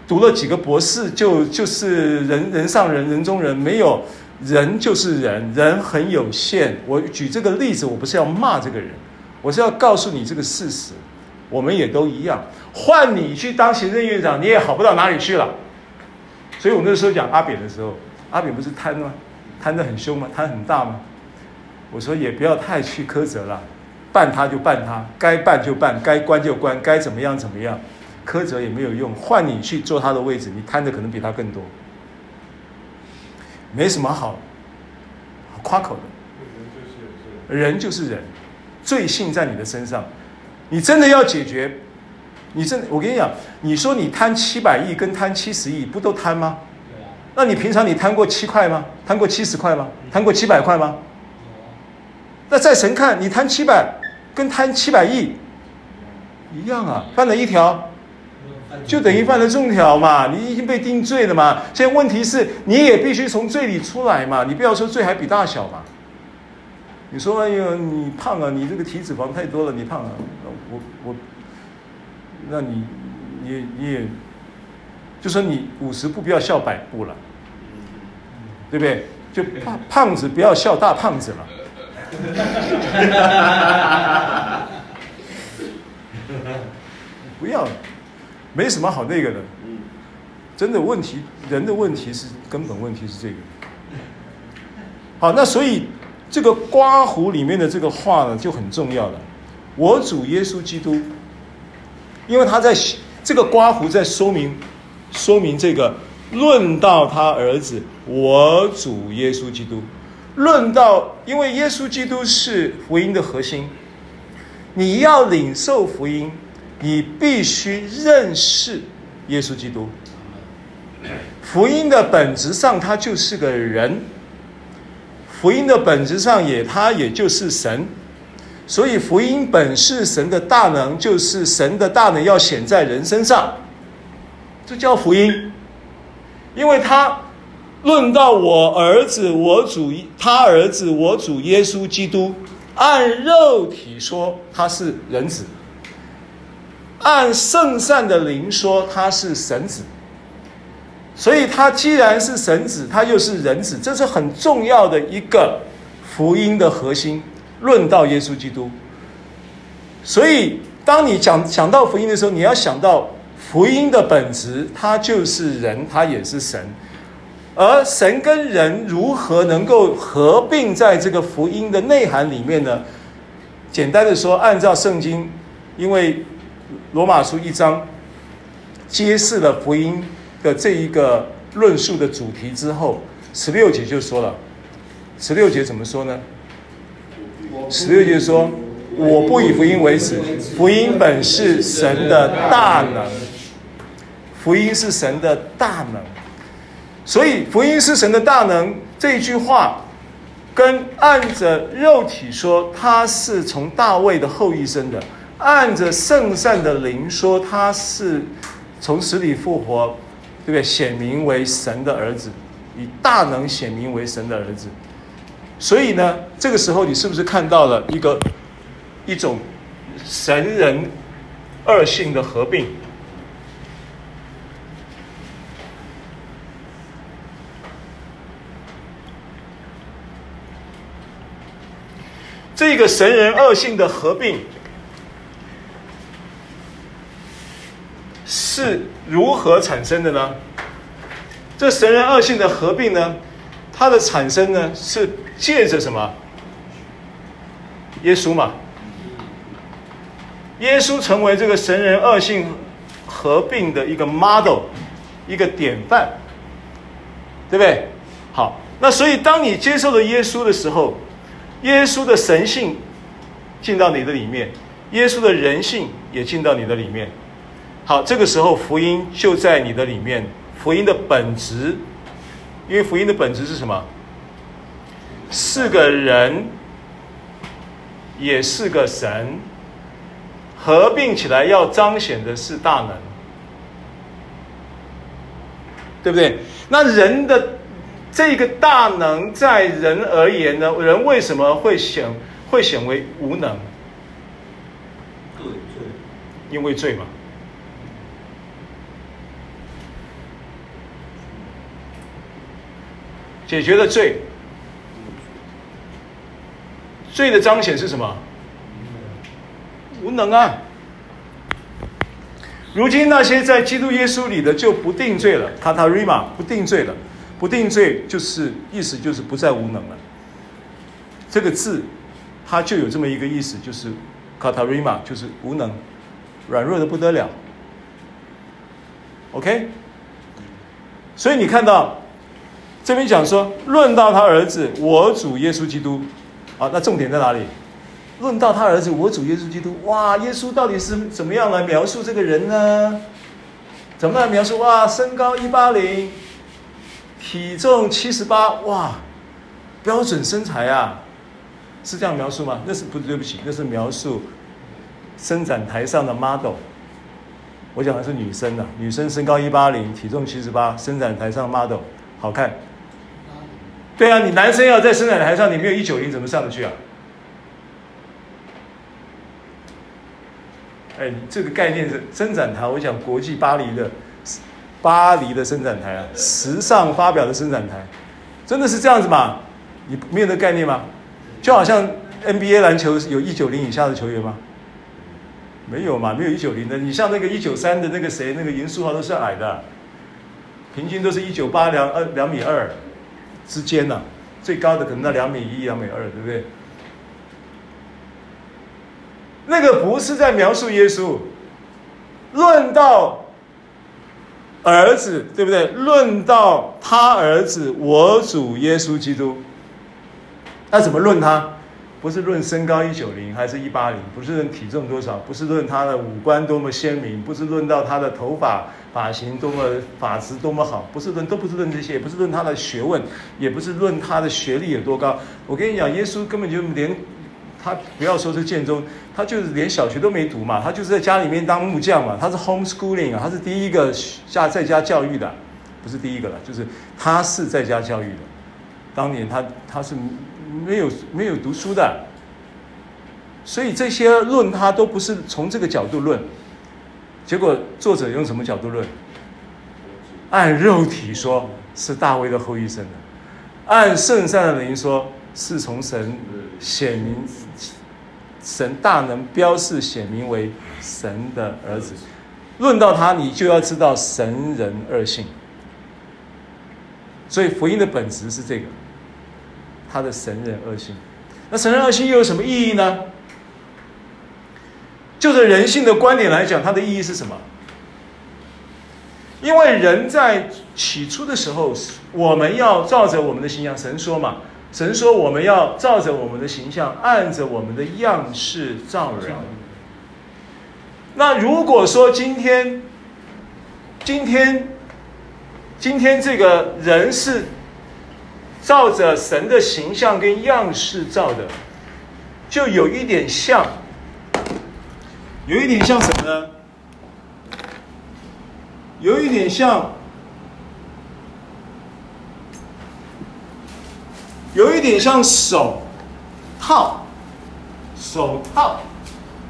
读了几个博士就就是人人上人人中人，没有人就是人，人很有限。我举这个例子，我不是要骂这个人，我是要告诉你这个事实。我们也都一样，换你去当行政院长，你也好不到哪里去了。所以我那时候讲阿扁的时候，阿扁不是贪吗？贪得很凶吗？贪很大吗？我说也不要太去苛责了，办他就办他，该办就办，该关就关，该怎么样怎么样，苛责也没有用。换你去坐他的位置，你贪的可能比他更多，没什么好夸口的。人就是人，罪性在你的身上，你真的要解决，你真的，我跟你讲，你说你贪七百亿跟贪七十亿，不都贪吗？那你平常你贪过七块吗？贪过七十块吗？贪过七百块吗？那在神看你贪七百，跟贪七百亿一样啊，犯了一条，就等于犯了众条嘛，你已经被定罪了嘛。现在问题是，你也必须从罪里出来嘛，你不要说罪还比大小嘛。你说哎呦，你胖啊，你这个体脂肪太多了，你胖啊，我我，那你你你也。就说你五十步不要笑百步了，对不对？就胖胖子不要笑大胖子了，不要，没什么好那个的。真的问题，人的问题是根本问题是这个。好，那所以这个刮胡里面的这个话呢就很重要了。我主耶稣基督，因为他在这个刮胡在说明。说明这个，论到他儿子，我主耶稣基督，论到，因为耶稣基督是福音的核心，你要领受福音，你必须认识耶稣基督。福音的本质上，他就是个人，福音的本质上也他也就是神，所以福音本是神的大能，就是神的大能要显在人身上。这叫福音，因为他论到我儿子，我主他儿子，我主耶稣基督，按肉体说他是人子，按圣善的灵说他是神子，所以他既然是神子，他又是人子，这是很重要的一个福音的核心。论到耶稣基督，所以当你讲讲到福音的时候，你要想到。福音的本质，它就是人，它也是神。而神跟人如何能够合并在这个福音的内涵里面呢？简单的说，按照圣经，因为罗马书一章揭示了福音的这一个论述的主题之后，十六节就说了，十六节怎么说呢？十六节说：“我不以福音为耻，福音本是神的大能。”福音是神的大能，所以福音是神的大能这一句话，跟按着肉体说他是从大卫的后裔生的，按着圣善的灵说他是从死里复活，对不对？显明为神的儿子，以大能显明为神的儿子。所以呢，这个时候你是不是看到了一个一种神人二性的合并？这个神人二性的合并是如何产生的呢？这神人二性的合并呢，它的产生呢是借着什么？耶稣嘛，耶稣成为这个神人二性合并的一个 model，一个典范，对不对？好，那所以当你接受了耶稣的时候。耶稣的神性进到你的里面，耶稣的人性也进到你的里面。好，这个时候福音就在你的里面。福音的本质，因为福音的本质是什么？是个人，也是个神，合并起来要彰显的是大能，对不对？那人的。这个大能在人而言呢，人为什么会显会显为无能？对，罪，因为罪嘛。解决了罪，罪的彰显是什么？无能啊。如今那些在基督耶稣里的就不定罪了，卡塔瑞玛不定罪了，不定罪就是意思就是不再无能了。这个字它就有这么一个意思，就是卡塔瑞玛就是无能，软弱的不得了。OK，所以你看到这边讲说，论到他儿子，我主耶稣基督，啊，那重点在哪里？论到他儿子，我主耶稣基督，哇，耶稣到底是怎么样来描述这个人呢？怎么来描述？哇，身高一八零，体重七十八，哇，标准身材啊，是这样描述吗？那是不对不起，那是描述伸展台上的 model。我讲的是女生的，女生身高一八零，体重七十八，伸展台上 model 好看。对啊，你男生要在伸展台上，你没有一九零怎么上得去啊？哎，这个概念是伸展台。我讲国际巴黎的巴黎的伸展台啊，时尚发表的伸展台，真的是这样子吗？你没有那概念吗？就好像 NBA 篮球有一九零以下的球员吗？没有嘛，没有一九零的。你像那个一九三的那个谁，那个颜书豪都是矮的，平均都是一九八两二两米二之间呢、啊，最高的可能到两米一两米二，对不对？那个不是在描述耶稣，论到儿子，对不对？论到他儿子，我主耶稣基督，那怎么论他？不是论身高一九零还是一八零，不是论体重多少，不是论他的五官多么鲜明，不是论到他的头发发型多么发质多么好，不是论，都不是论这些，也不是论他的学问，也不是论他的学历有多高。我跟你讲，耶稣根本就连。他不要说是建中，他就是连小学都没读嘛，他就是在家里面当木匠嘛，他是 homeschooling 啊，他是第一个下在家教育的，不是第一个了，就是他是在家教育的。当年他他是没有没有读书的，所以这些论他都不是从这个角度论。结果作者用什么角度论？按肉体说是大卫的后裔生的，按圣善的灵说是从神显明。神大能标示显明为神的儿子，论到他，你就要知道神人二性。所以福音的本质是这个，他的神人二性。那神人二性又有什么意义呢？就着人性的观点来讲，它的意义是什么？因为人在起初的时候，我们要照着我们的形象，神说嘛。神说：“我们要照着我们的形象，按着我们的样式造人。”那如果说今天，今天，今天这个人是照着神的形象跟样式造的，就有一点像，有一点像什么呢？有一点像。有一点像手套，手套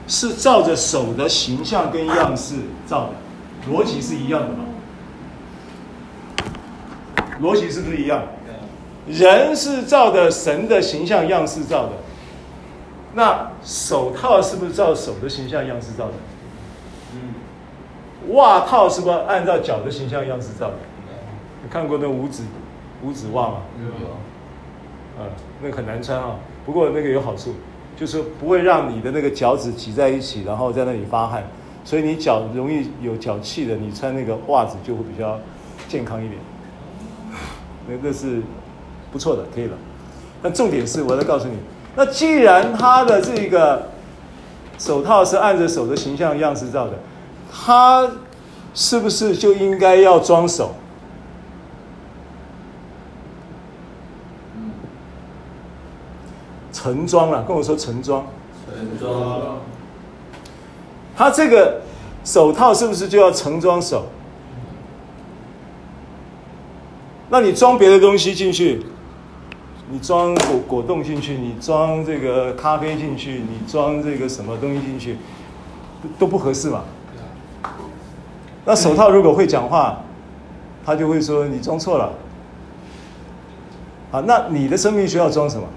是照着手的形象跟样式造的，逻辑是一样的嘛？逻辑是不是一样？人是照着神的形象样式造的，那手套是不是照手的形象样式造的？嗯，袜套是不是按照脚的形象样式造的？你看过那五指五指袜吗？有啊，那个很难穿啊。不过那个有好处，就是不会让你的那个脚趾挤在一起，然后在那里发汗。所以你脚容易有脚气的，你穿那个袜子就会比较健康一点。那那是不错的，可以了。但重点是，我再告诉你，那既然他的这个手套是按着手的形象样式造的，他是不是就应该要装手？盛装了，跟我说盛装。盛装。他这个手套是不是就要盛装手？那你装别的东西进去，你装果果冻进去，你装这个咖啡进去，你装这个什么东西进去，都不合适嘛。那手套如果会讲话，他就会说你装错了。啊，那你的生命需要装什么？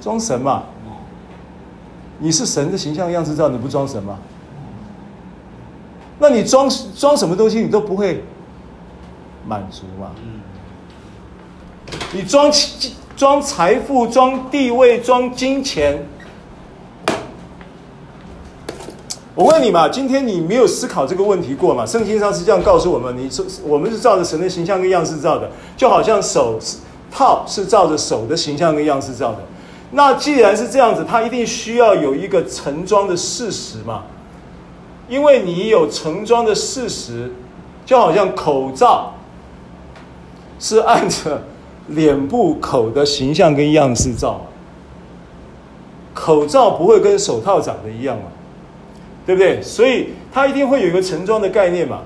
装神嘛？你是神的形象样式照，你不装神吗？那你装装什么东西你都不会满足嘛。你装装财富、装地位、装金钱。我问你嘛，今天你没有思考这个问题过吗？圣经上是这样告诉我们：你说我们是照着神的形象跟样式造的，就好像手套是照着手的形象跟样式造的。那既然是这样子，它一定需要有一个盛装的事实嘛？因为你有盛装的事实，就好像口罩是按着脸部口的形象跟样式照嘛，口罩不会跟手套长得一样嘛？对不对？所以它一定会有一个盛装的概念嘛。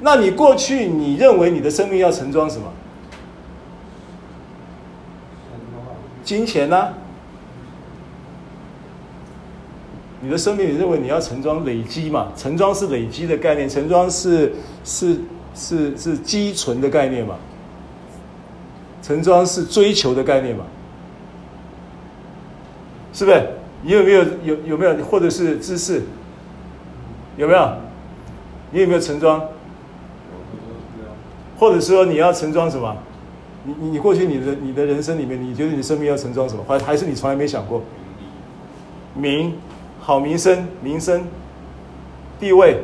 那你过去你认为你的生命要盛装什么？金钱呢、你的生命你认为你要盛装累积嘛？盛装是累积的概念，盛装是是是是积存的概念嘛？盛装是追求的概念嘛？是不是？你有没有有有没有或者是知识？有没有？你有没有盛装？或者说你要盛装什么？你你你过去你的你的人生里面，你觉得你生命要盛装什么？还还是你从来没想过？名，好名声，名声，地位，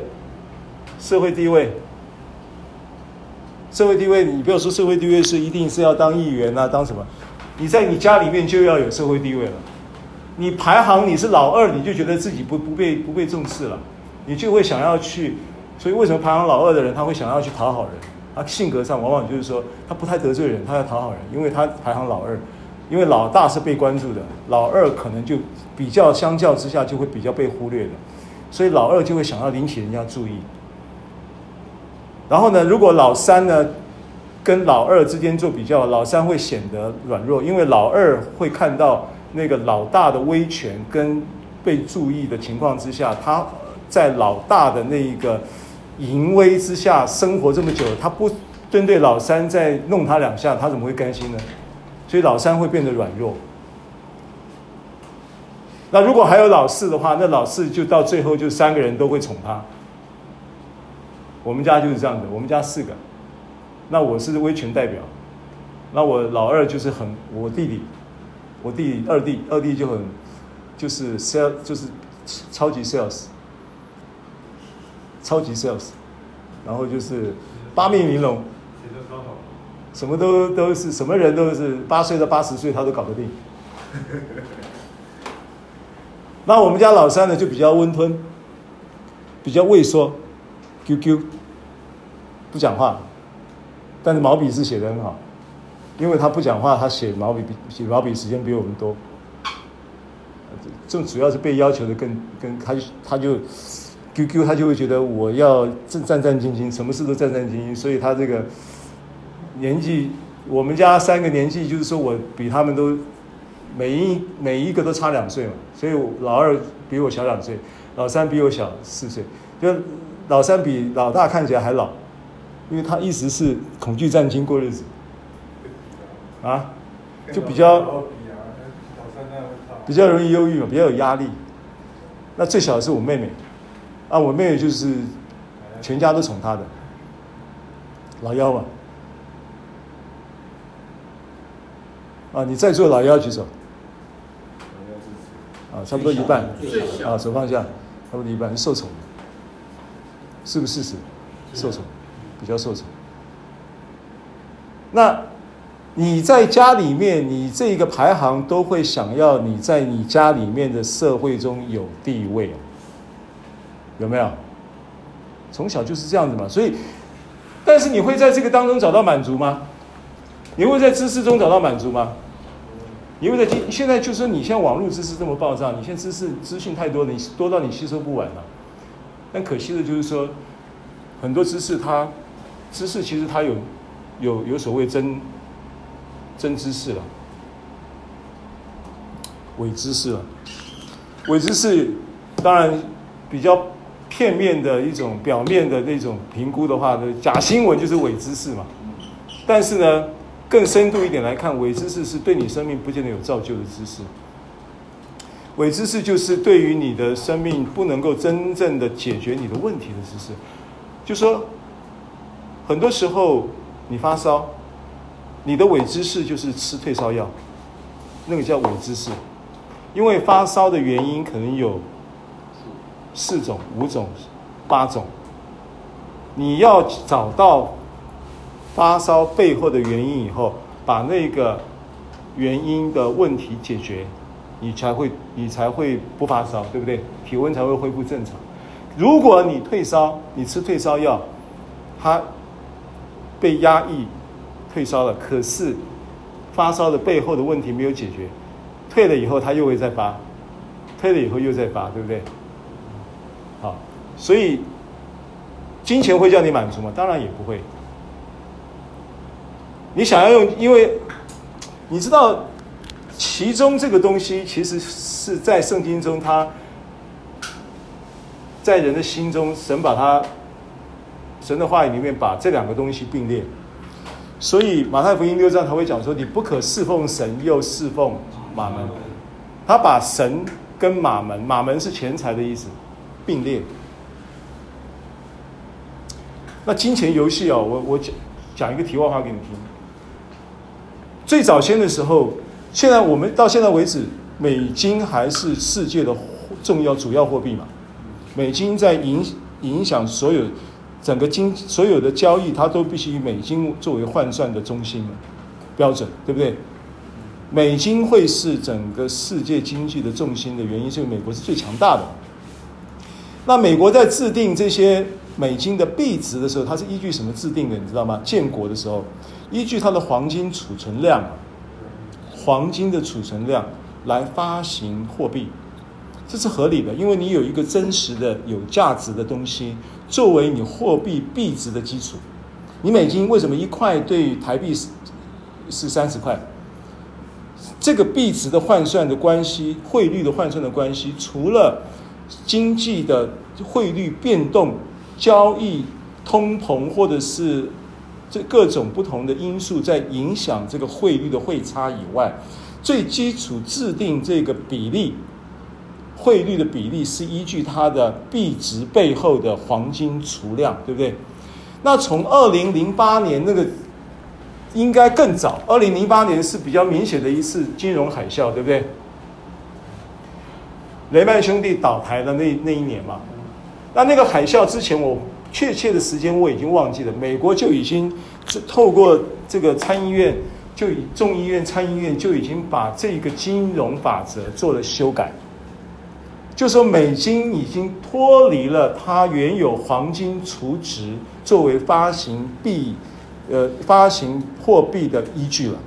社会地位，社会地位，你不要说社会地位是一定是要当议员啊，当什么？你在你家里面就要有社会地位了。你排行你是老二，你就觉得自己不不被不被重视了，你就会想要去。所以为什么排行老二的人他会想要去讨好人？他性格上往往就是说他不太得罪人，他要讨好人，因为他排行老二。因为老大是被关注的，老二可能就比较相较之下就会比较被忽略的，所以老二就会想要引起人家注意。然后呢，如果老三呢跟老二之间做比较，老三会显得软弱，因为老二会看到。那个老大的威权跟被注意的情况之下，他在老大的那一个淫威之下生活这么久，他不针对老三再弄他两下，他怎么会甘心呢？所以老三会变得软弱。那如果还有老四的话，那老四就到最后就三个人都会宠他。我们家就是这样的，我们家四个，那我是威权代表，那我老二就是很我弟弟。我弟二弟二弟就很，就是 sales 就是超级 sales，超级 sales，然后就是八面玲珑，什么都都是什么人都是八岁到八十岁他都搞得定。那我们家老三呢就比较温吞，比较畏缩，QQ，不讲话，但是毛笔字写得很好。因为他不讲话，他写毛笔写毛笔时间比我们多。这主要是被要求的更更，他就他就，QQ 他就会觉得我要战战战兢兢，什么事都战战兢兢，所以他这个年纪，我们家三个年纪就是说我比他们都每一每一个都差两岁嘛，所以老二比我小两岁，老三比我小四岁，就老三比老大看起来还老，因为他一直是恐惧战兢过日子。啊，就比较比较容易忧郁嘛，比较有压力。那最小的是我妹妹，啊，我妹妹就是全家都宠她的，老幺嘛。啊，你在座老幺举手。啊，差不多一半。啊，手放下，差不多一半，受宠。是不是事实？受宠，比较受宠。那。你在家里面，你这个排行都会想要你在你家里面的社会中有地位，有没有？从小就是这样子嘛。所以，但是你会在这个当中找到满足吗？你会在知识中找到满足吗？你会在今现在就是说，你现在网络知识这么爆炸，你现在知识资讯太多了，你多到你吸收不完了。但可惜的就是说，很多知识它知识其实它有有有所谓真。真知识了，伪知识了，伪知识当然比较片面的一种表面的那种评估的话呢，假新闻就是伪知识嘛。但是呢，更深度一点来看，伪知识是对你生命不见得有造就的知识。伪知识就是对于你的生命不能够真正的解决你的问题的知识。就说很多时候你发烧，你的伪知识就是吃退烧药，那个叫伪知识。因为发烧的原因可能有四种、五种、八种，你要找到发烧背后的原因以后，把那个原因的问题解决，你才会你才会不发烧，对不对？体温才会恢复正常。如果你退烧，你吃退烧药，它被压抑退烧了，可是发烧的背后的问题没有解决。退了以后，他又会再发；退了以后又再发，对不对？好，所以金钱会叫你满足吗？当然也不会。你想要用，因为你知道，其中这个东西其实是在圣经中，它在人的心中，神把它神的话语里面把这两个东西并列。所以马太福音六章他会讲说：“你不可侍奉神，又侍奉。”马门，他把神跟马门，马门是钱财的意思，并列。那金钱游戏哦，我我讲讲一个题外话给你听。最早先的时候，现在我们到现在为止，美金还是世界的重要主要货币嘛？美金在影影响所有整个经所有的交易，它都必须以美金作为换算的中心标准，对不对？美金会是整个世界经济的重心的原因，是因为美国是最强大的。那美国在制定这些美金的币值的时候，它是依据什么制定的？你知道吗？建国的时候，依据它的黄金储存量，黄金的储存量来发行货币，这是合理的，因为你有一个真实的有价值的东西作为你货币币值的基础。你美金为什么一块对台币是是三十块？这个币值的换算的关系，汇率的换算的关系，除了经济的汇率变动、交易、通膨，或者是这各种不同的因素在影响这个汇率的汇差以外，最基础制定这个比例，汇率的比例是依据它的币值背后的黄金储量，对不对？那从二零零八年那个。应该更早，二零零八年是比较明显的一次金融海啸，对不对？雷曼兄弟倒台的那那一年嘛，那那个海啸之前，我确切的时间我已经忘记了。美国就已经透过这个参议院，就以众议院、参议院就已经把这个金融法则做了修改，就说美金已经脱离了它原有黄金储值作为发行币。呃，发行货币的依据了，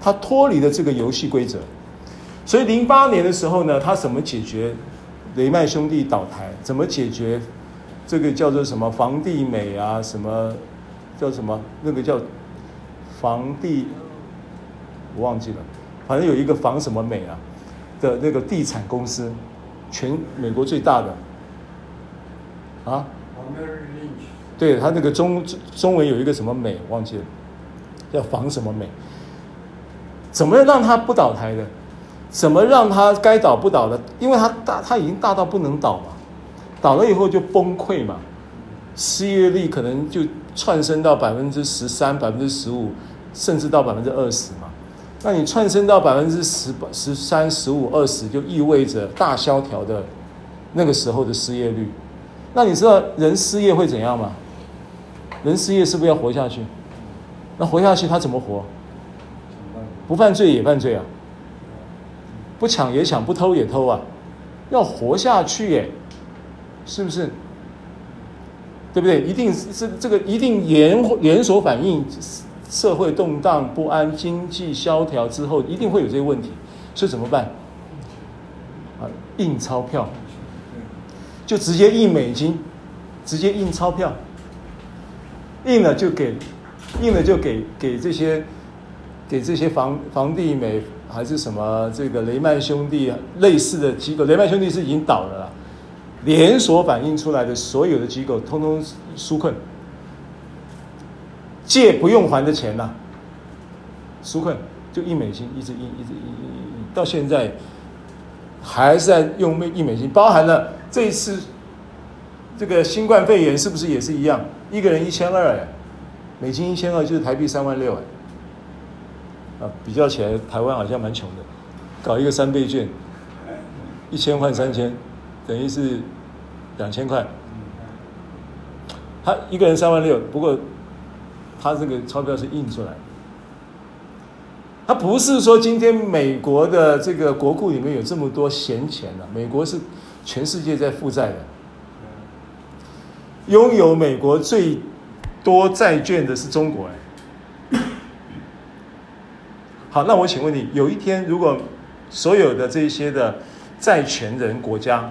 它脱离了这个游戏规则，所以零八年的时候呢，他怎么解决雷曼兄弟倒台？怎么解决这个叫做什么房地美啊？什么叫什么那个叫房地？我忘记了，反正有一个房什么美啊的那个地产公司，全美国最大的啊。对，他那个中中文有一个什么美忘记了，叫房什么美？怎么让他不倒台的？怎么让他该倒不倒的？因为他大，他已经大到不能倒嘛，倒了以后就崩溃嘛，失业率可能就窜升到百分之十三、百分之十五，甚至到百分之二十嘛。那你窜升到百分之十、十三、十五、二十，就意味着大萧条的那个时候的失业率。那你知道人失业会怎样吗？人失业是不是要活下去？那活下去他怎么活？不犯罪也犯罪啊！不抢也抢，不偷也偷啊！要活下去耶，是不是？对不对？一定是这个，一定连连锁反应，社会动荡不安，经济萧条之后，一定会有这些问题。所以怎么办？啊，印钞票，就直接印美金，直接印钞票。印了就给，印了就给给这些，给这些房房地美还是什么这个雷曼兄弟类似的机构，雷曼兄弟是已经倒了啦，连锁反应出来的所有的机构通通纾困，借不用还的钱呐、纾困就印美金一直印一直印印印，到现在还是在用美一美金，包含了这一次这个新冠肺炎是不是也是一样？一个人一千二哎，美金一千二就是台币三万六哎，啊，比较起来台湾好像蛮穷的，搞一个三倍券，一千换三千，等于是两千块。他一个人三万六，不过他这个钞票是印出来的。他不是说今天美国的这个国库里面有这么多闲钱了，美国是全世界在负债的，拥有美国最多债券的是中国哎。好，那我请问你，有一天如果所有的这些的债权人国家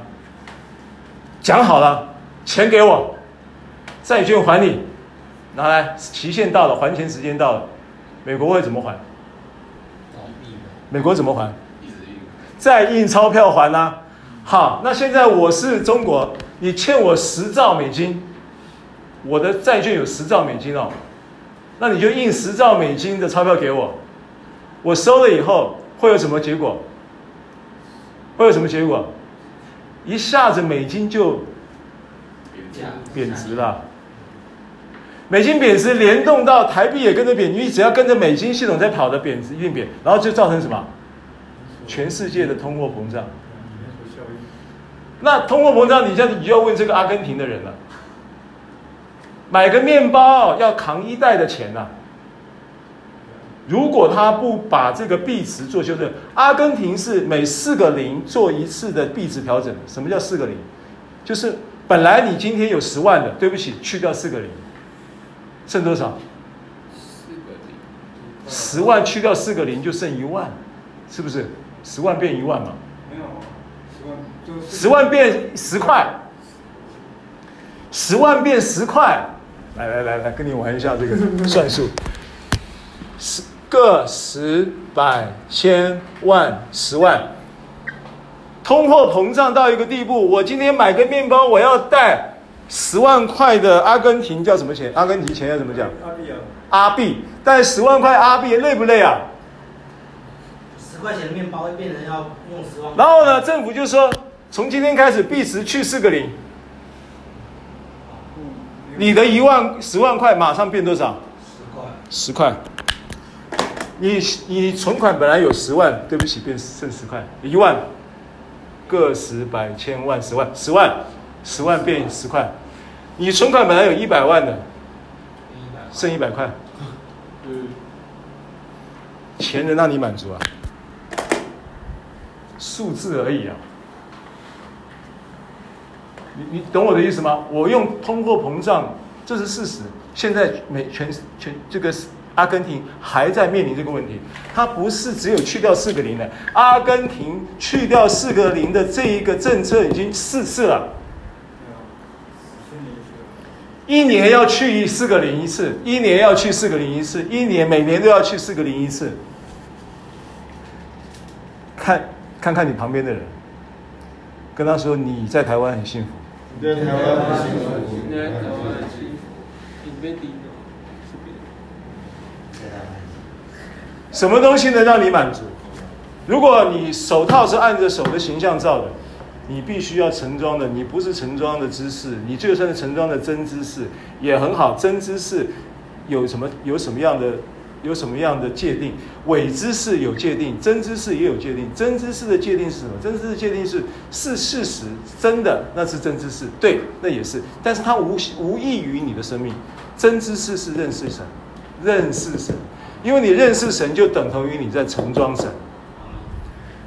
讲好了，钱给我，债券还你，拿来，期限到了，还钱时间到了，美国会怎么还？美国怎么还？再印钞票还呢、好，那现在我是中国，你欠我十兆美金，我的债券有十兆美金哦，那你就印十兆美金的钞票给我，我收了以后会有什么结果？会有什么结果？一下子美金就贬值了，美金贬值联动到台币也跟着贬，你只要跟着美金系统在跑的贬值一定贬，然后就造成什么？全世界的通货膨胀。那通货膨胀，你现在你就要问这个阿根廷的人了，买个面包要扛一袋的钱呐、啊。如果他不把这个币值做修正，阿根廷是每四个零做一次的币值调整。什么叫四个零？就是本来你今天有十万的，对不起，去掉四个零，剩多少？四个零。十万去掉四个零就剩一万，是不是？十万变一万嘛？没有，十万就十万变十块，十万变十块。来来来来，跟你玩一下这个算术，十。个十百千万十万，通货膨胀到一个地步，我今天买个面包，我要带十万块的阿根廷叫什么钱？阿根廷钱要怎么讲？阿币啊。阿币带十万块阿币累不累啊？十块钱的面包会变成要用十万。然后呢，政府就说，从今天开始币值去四个零，你的一万十万块马上变多少？十块。十块。你你存款本来有十万，对不起，变剩十块，一万，个十百千万十万十万，十万变十块。你存款本来有一百万的，剩一百块。钱能让你满足啊？数字而已啊。你你懂我的意思吗？我用通货膨胀，这是事实。现在每全全这个是。阿根廷还在面临这个问题，它不是只有去掉四个零的，阿根廷去掉四个零的这一个政策已经四次了，一年要去四个零一次，一年要去四个零一次，一年每年都要去四个零一次，看看看你旁边的人，跟他说你在台湾很幸福，在台湾很幸福，在台湾很幸福。什么东西能让你满足？如果你手套是按着手的形象造的，你必须要盛装的，你不是盛装的知识，你就算是盛装的真知识也很好。真知识有什么有什么样的有什么样的界定？伪知识有界定，真知识也有界定。真知识的界定是什么？真知识的界定是是事实，真的那是真知识，对，那也是。但是它无无异于你的生命。真知识是认识神，认识神。因为你认识神，就等同于你在盛装神；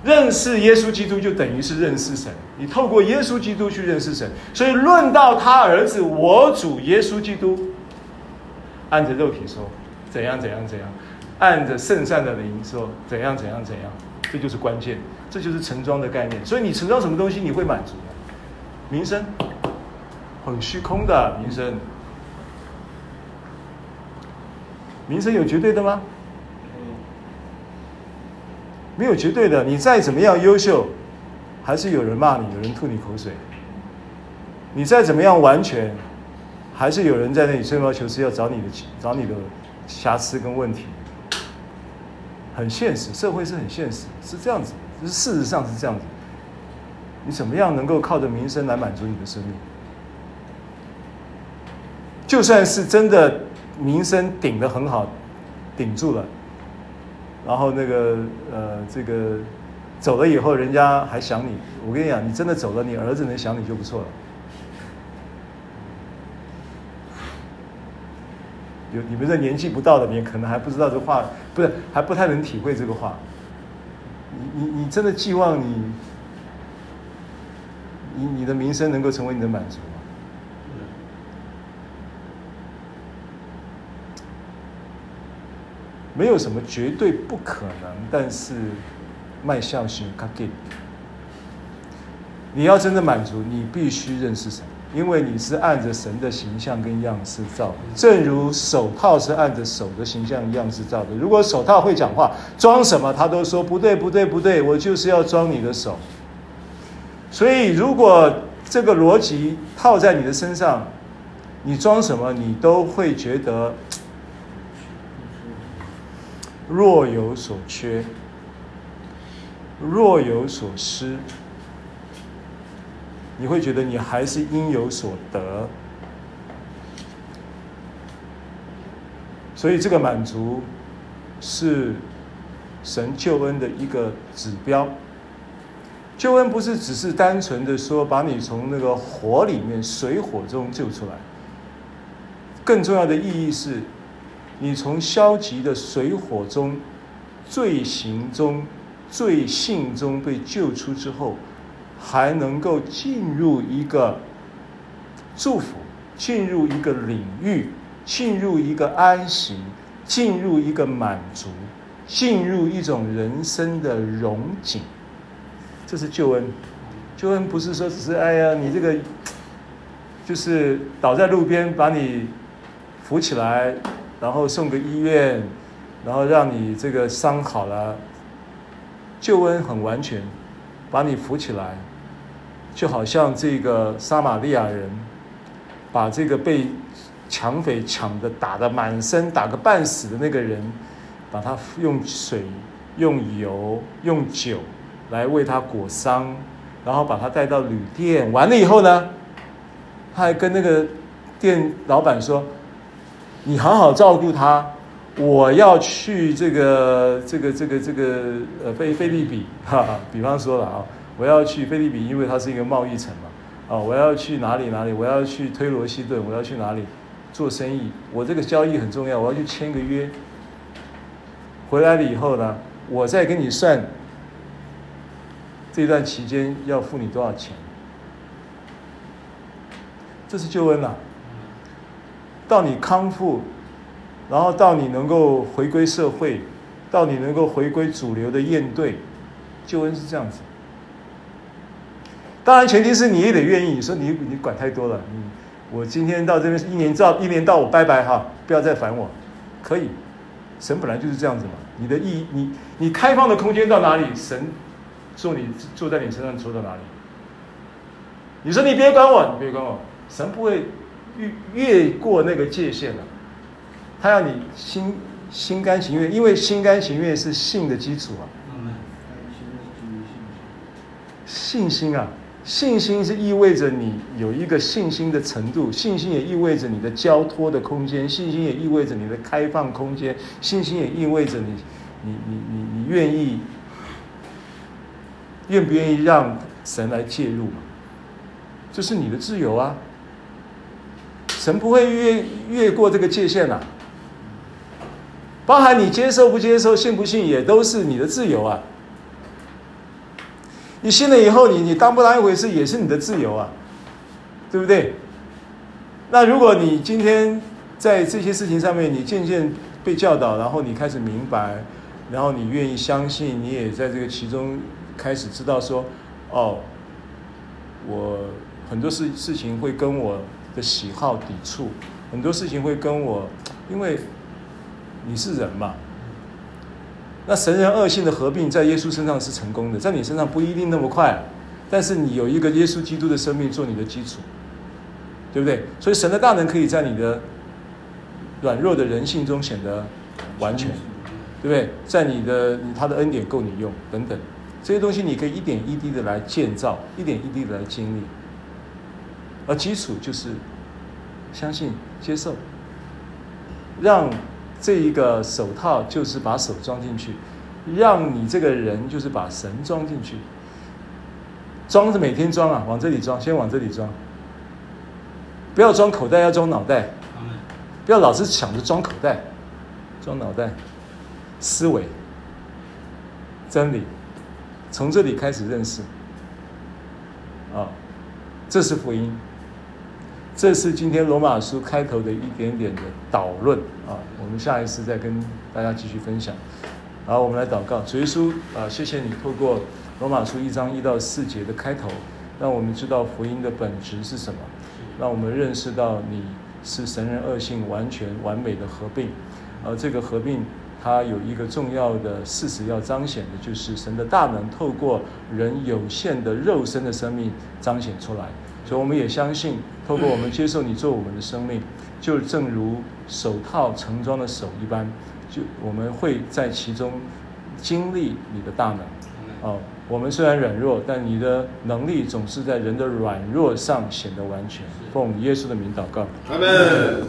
认识耶稣基督，就等于是认识神。你透过耶稣基督去认识神，所以论到他儿子我主耶稣基督，按着肉体说怎样怎样怎样，按着圣善的灵说怎样怎样怎样，这就是关键，这就是盛装的概念。所以你盛装什么东西，你会满足的？名声，很虚空的名声。名声有绝对的吗？没有绝对的。你再怎么样优秀，还是有人骂你，有人吐你口水。你再怎么样完全，还是有人在那里吹毛求疵，要找你的找你的瑕疵跟问题。很现实，社会是很现实，是这样子，就是事实上是这样子。你怎么样能够靠着名声来满足你的生命？就算是真的名声顶得很好，顶住了，然后那个呃，这个走了以后，人家还想你。我跟你讲，你真的走了，你儿子能想你就不错了。有你们这年纪不到的，你可能还不知道这话，不是还不太能体会这个话。你你你真的寄望你，你你的名声能够成为你的满足？没有什么绝对不可能，但是迈向神卡给你要真的满足，你必须认识神，因为你是按着神的形象跟样式造的，正如手套是按着手的形象样式造的。如果手套会讲话，装什么他都说不对不对不对，我就是要装你的手。所以如果这个逻辑套在你的身上，你装什么你都会觉得。若有所缺，若有所失，你会觉得你还是应有所得。所以，这个满足是神救恩的一个指标。救恩不是只是单纯的说把你从那个火里面、水火中救出来，更重要的意义是。你从消极的水火中、罪行中、罪性中被救出之后，还能够进入一个祝福，进入一个领域，进入一个安息，进入一个满足，进入一种人生的荣景。这是救恩。救恩不是说只是哎呀，你这个就是倒在路边，把你扶起来。然后送个医院，然后让你这个伤好了，救恩很完全，把你扶起来，就好像这个撒玛利亚人，把这个被抢匪抢的打得满身打个半死的那个人，把他用水、用油、用酒来为他裹伤，然后把他带到旅店，完了以后呢，他还跟那个店老板说。你好好照顾他，我要去这个这个这个这个呃菲菲律宾哈哈，比方说了啊，我要去菲律宾，因为它是一个贸易城嘛，啊，我要去哪里哪里，我要去推罗西顿，我要去哪里做生意，我这个交易很重要，我要去签个约。回来了以后呢，我再跟你算这段期间要付你多少钱，这是救恩了。到你康复，然后到你能够回归社会，到你能够回归主流的验队，救恩是这样子。当然前提是你也得愿意。你说你你管太多了，你我今天到这边一年到一年到我拜拜哈，不要再烦我，可以。神本来就是这样子嘛。你的意你你开放的空间到哪里，神坐你坐在你身上坐到哪里。你说你别管我，你别管我，神不会。越越过那个界限了，他要你心心甘情愿，因为心甘情愿是信的基础啊。信心啊，信心是意味着你有一个信心的程度，信心也意味着你的交托的空间，信心也意味着你的开放空间，信心也意味着你，你你你你愿意，愿不愿意让神来介入嘛？这是你的自由啊。神不会越越过这个界限啊，包含你接受不接受、信不信，也都是你的自由啊。你信了以后，你你当不当一回事，也是你的自由啊，对不对？那如果你今天在这些事情上面，你渐渐被教导，然后你开始明白，然后你愿意相信，你也在这个其中开始知道说，哦，我很多事事情会跟我。的喜好抵触，很多事情会跟我，因为你是人嘛。那神人恶性的合并在耶稣身上是成功的，在你身上不一定那么快，但是你有一个耶稣基督的生命做你的基础，对不对？所以神的大能可以在你的软弱的人性中显得完全，对不对？在你的他的恩典够你用等等，这些东西你可以一点一滴的来建造，一点一滴的来经历。而基础就是相信、接受，让这一个手套就是把手装进去，让你这个人就是把神装进去。装是每天装啊，往这里装，先往这里装。不要装口袋，要装脑袋。不要老是想着装口袋，装脑袋。思维、真理，从这里开始认识。啊，这是福音。这是今天罗马书开头的一点点的导论啊。我们下一次再跟大家继续分享。好，我们来祷告，主耶稣啊，谢谢你透过罗马书一章一到四节的开头，让我们知道福音的本质是什么，让我们认识到你是神人二性完全完美的合并，而这个合并它有一个重要的事实要彰显的，就是神的大能透过人有限的肉身的生命彰显出来。所以我们也相信，透过我们接受你做我们的生命，就正如手套盛装的手一般，就我们会在其中经历你的大能。哦，我们虽然软弱，但你的能力总是在人的软弱上显得完全。奉耶稣的名祷告。阿门。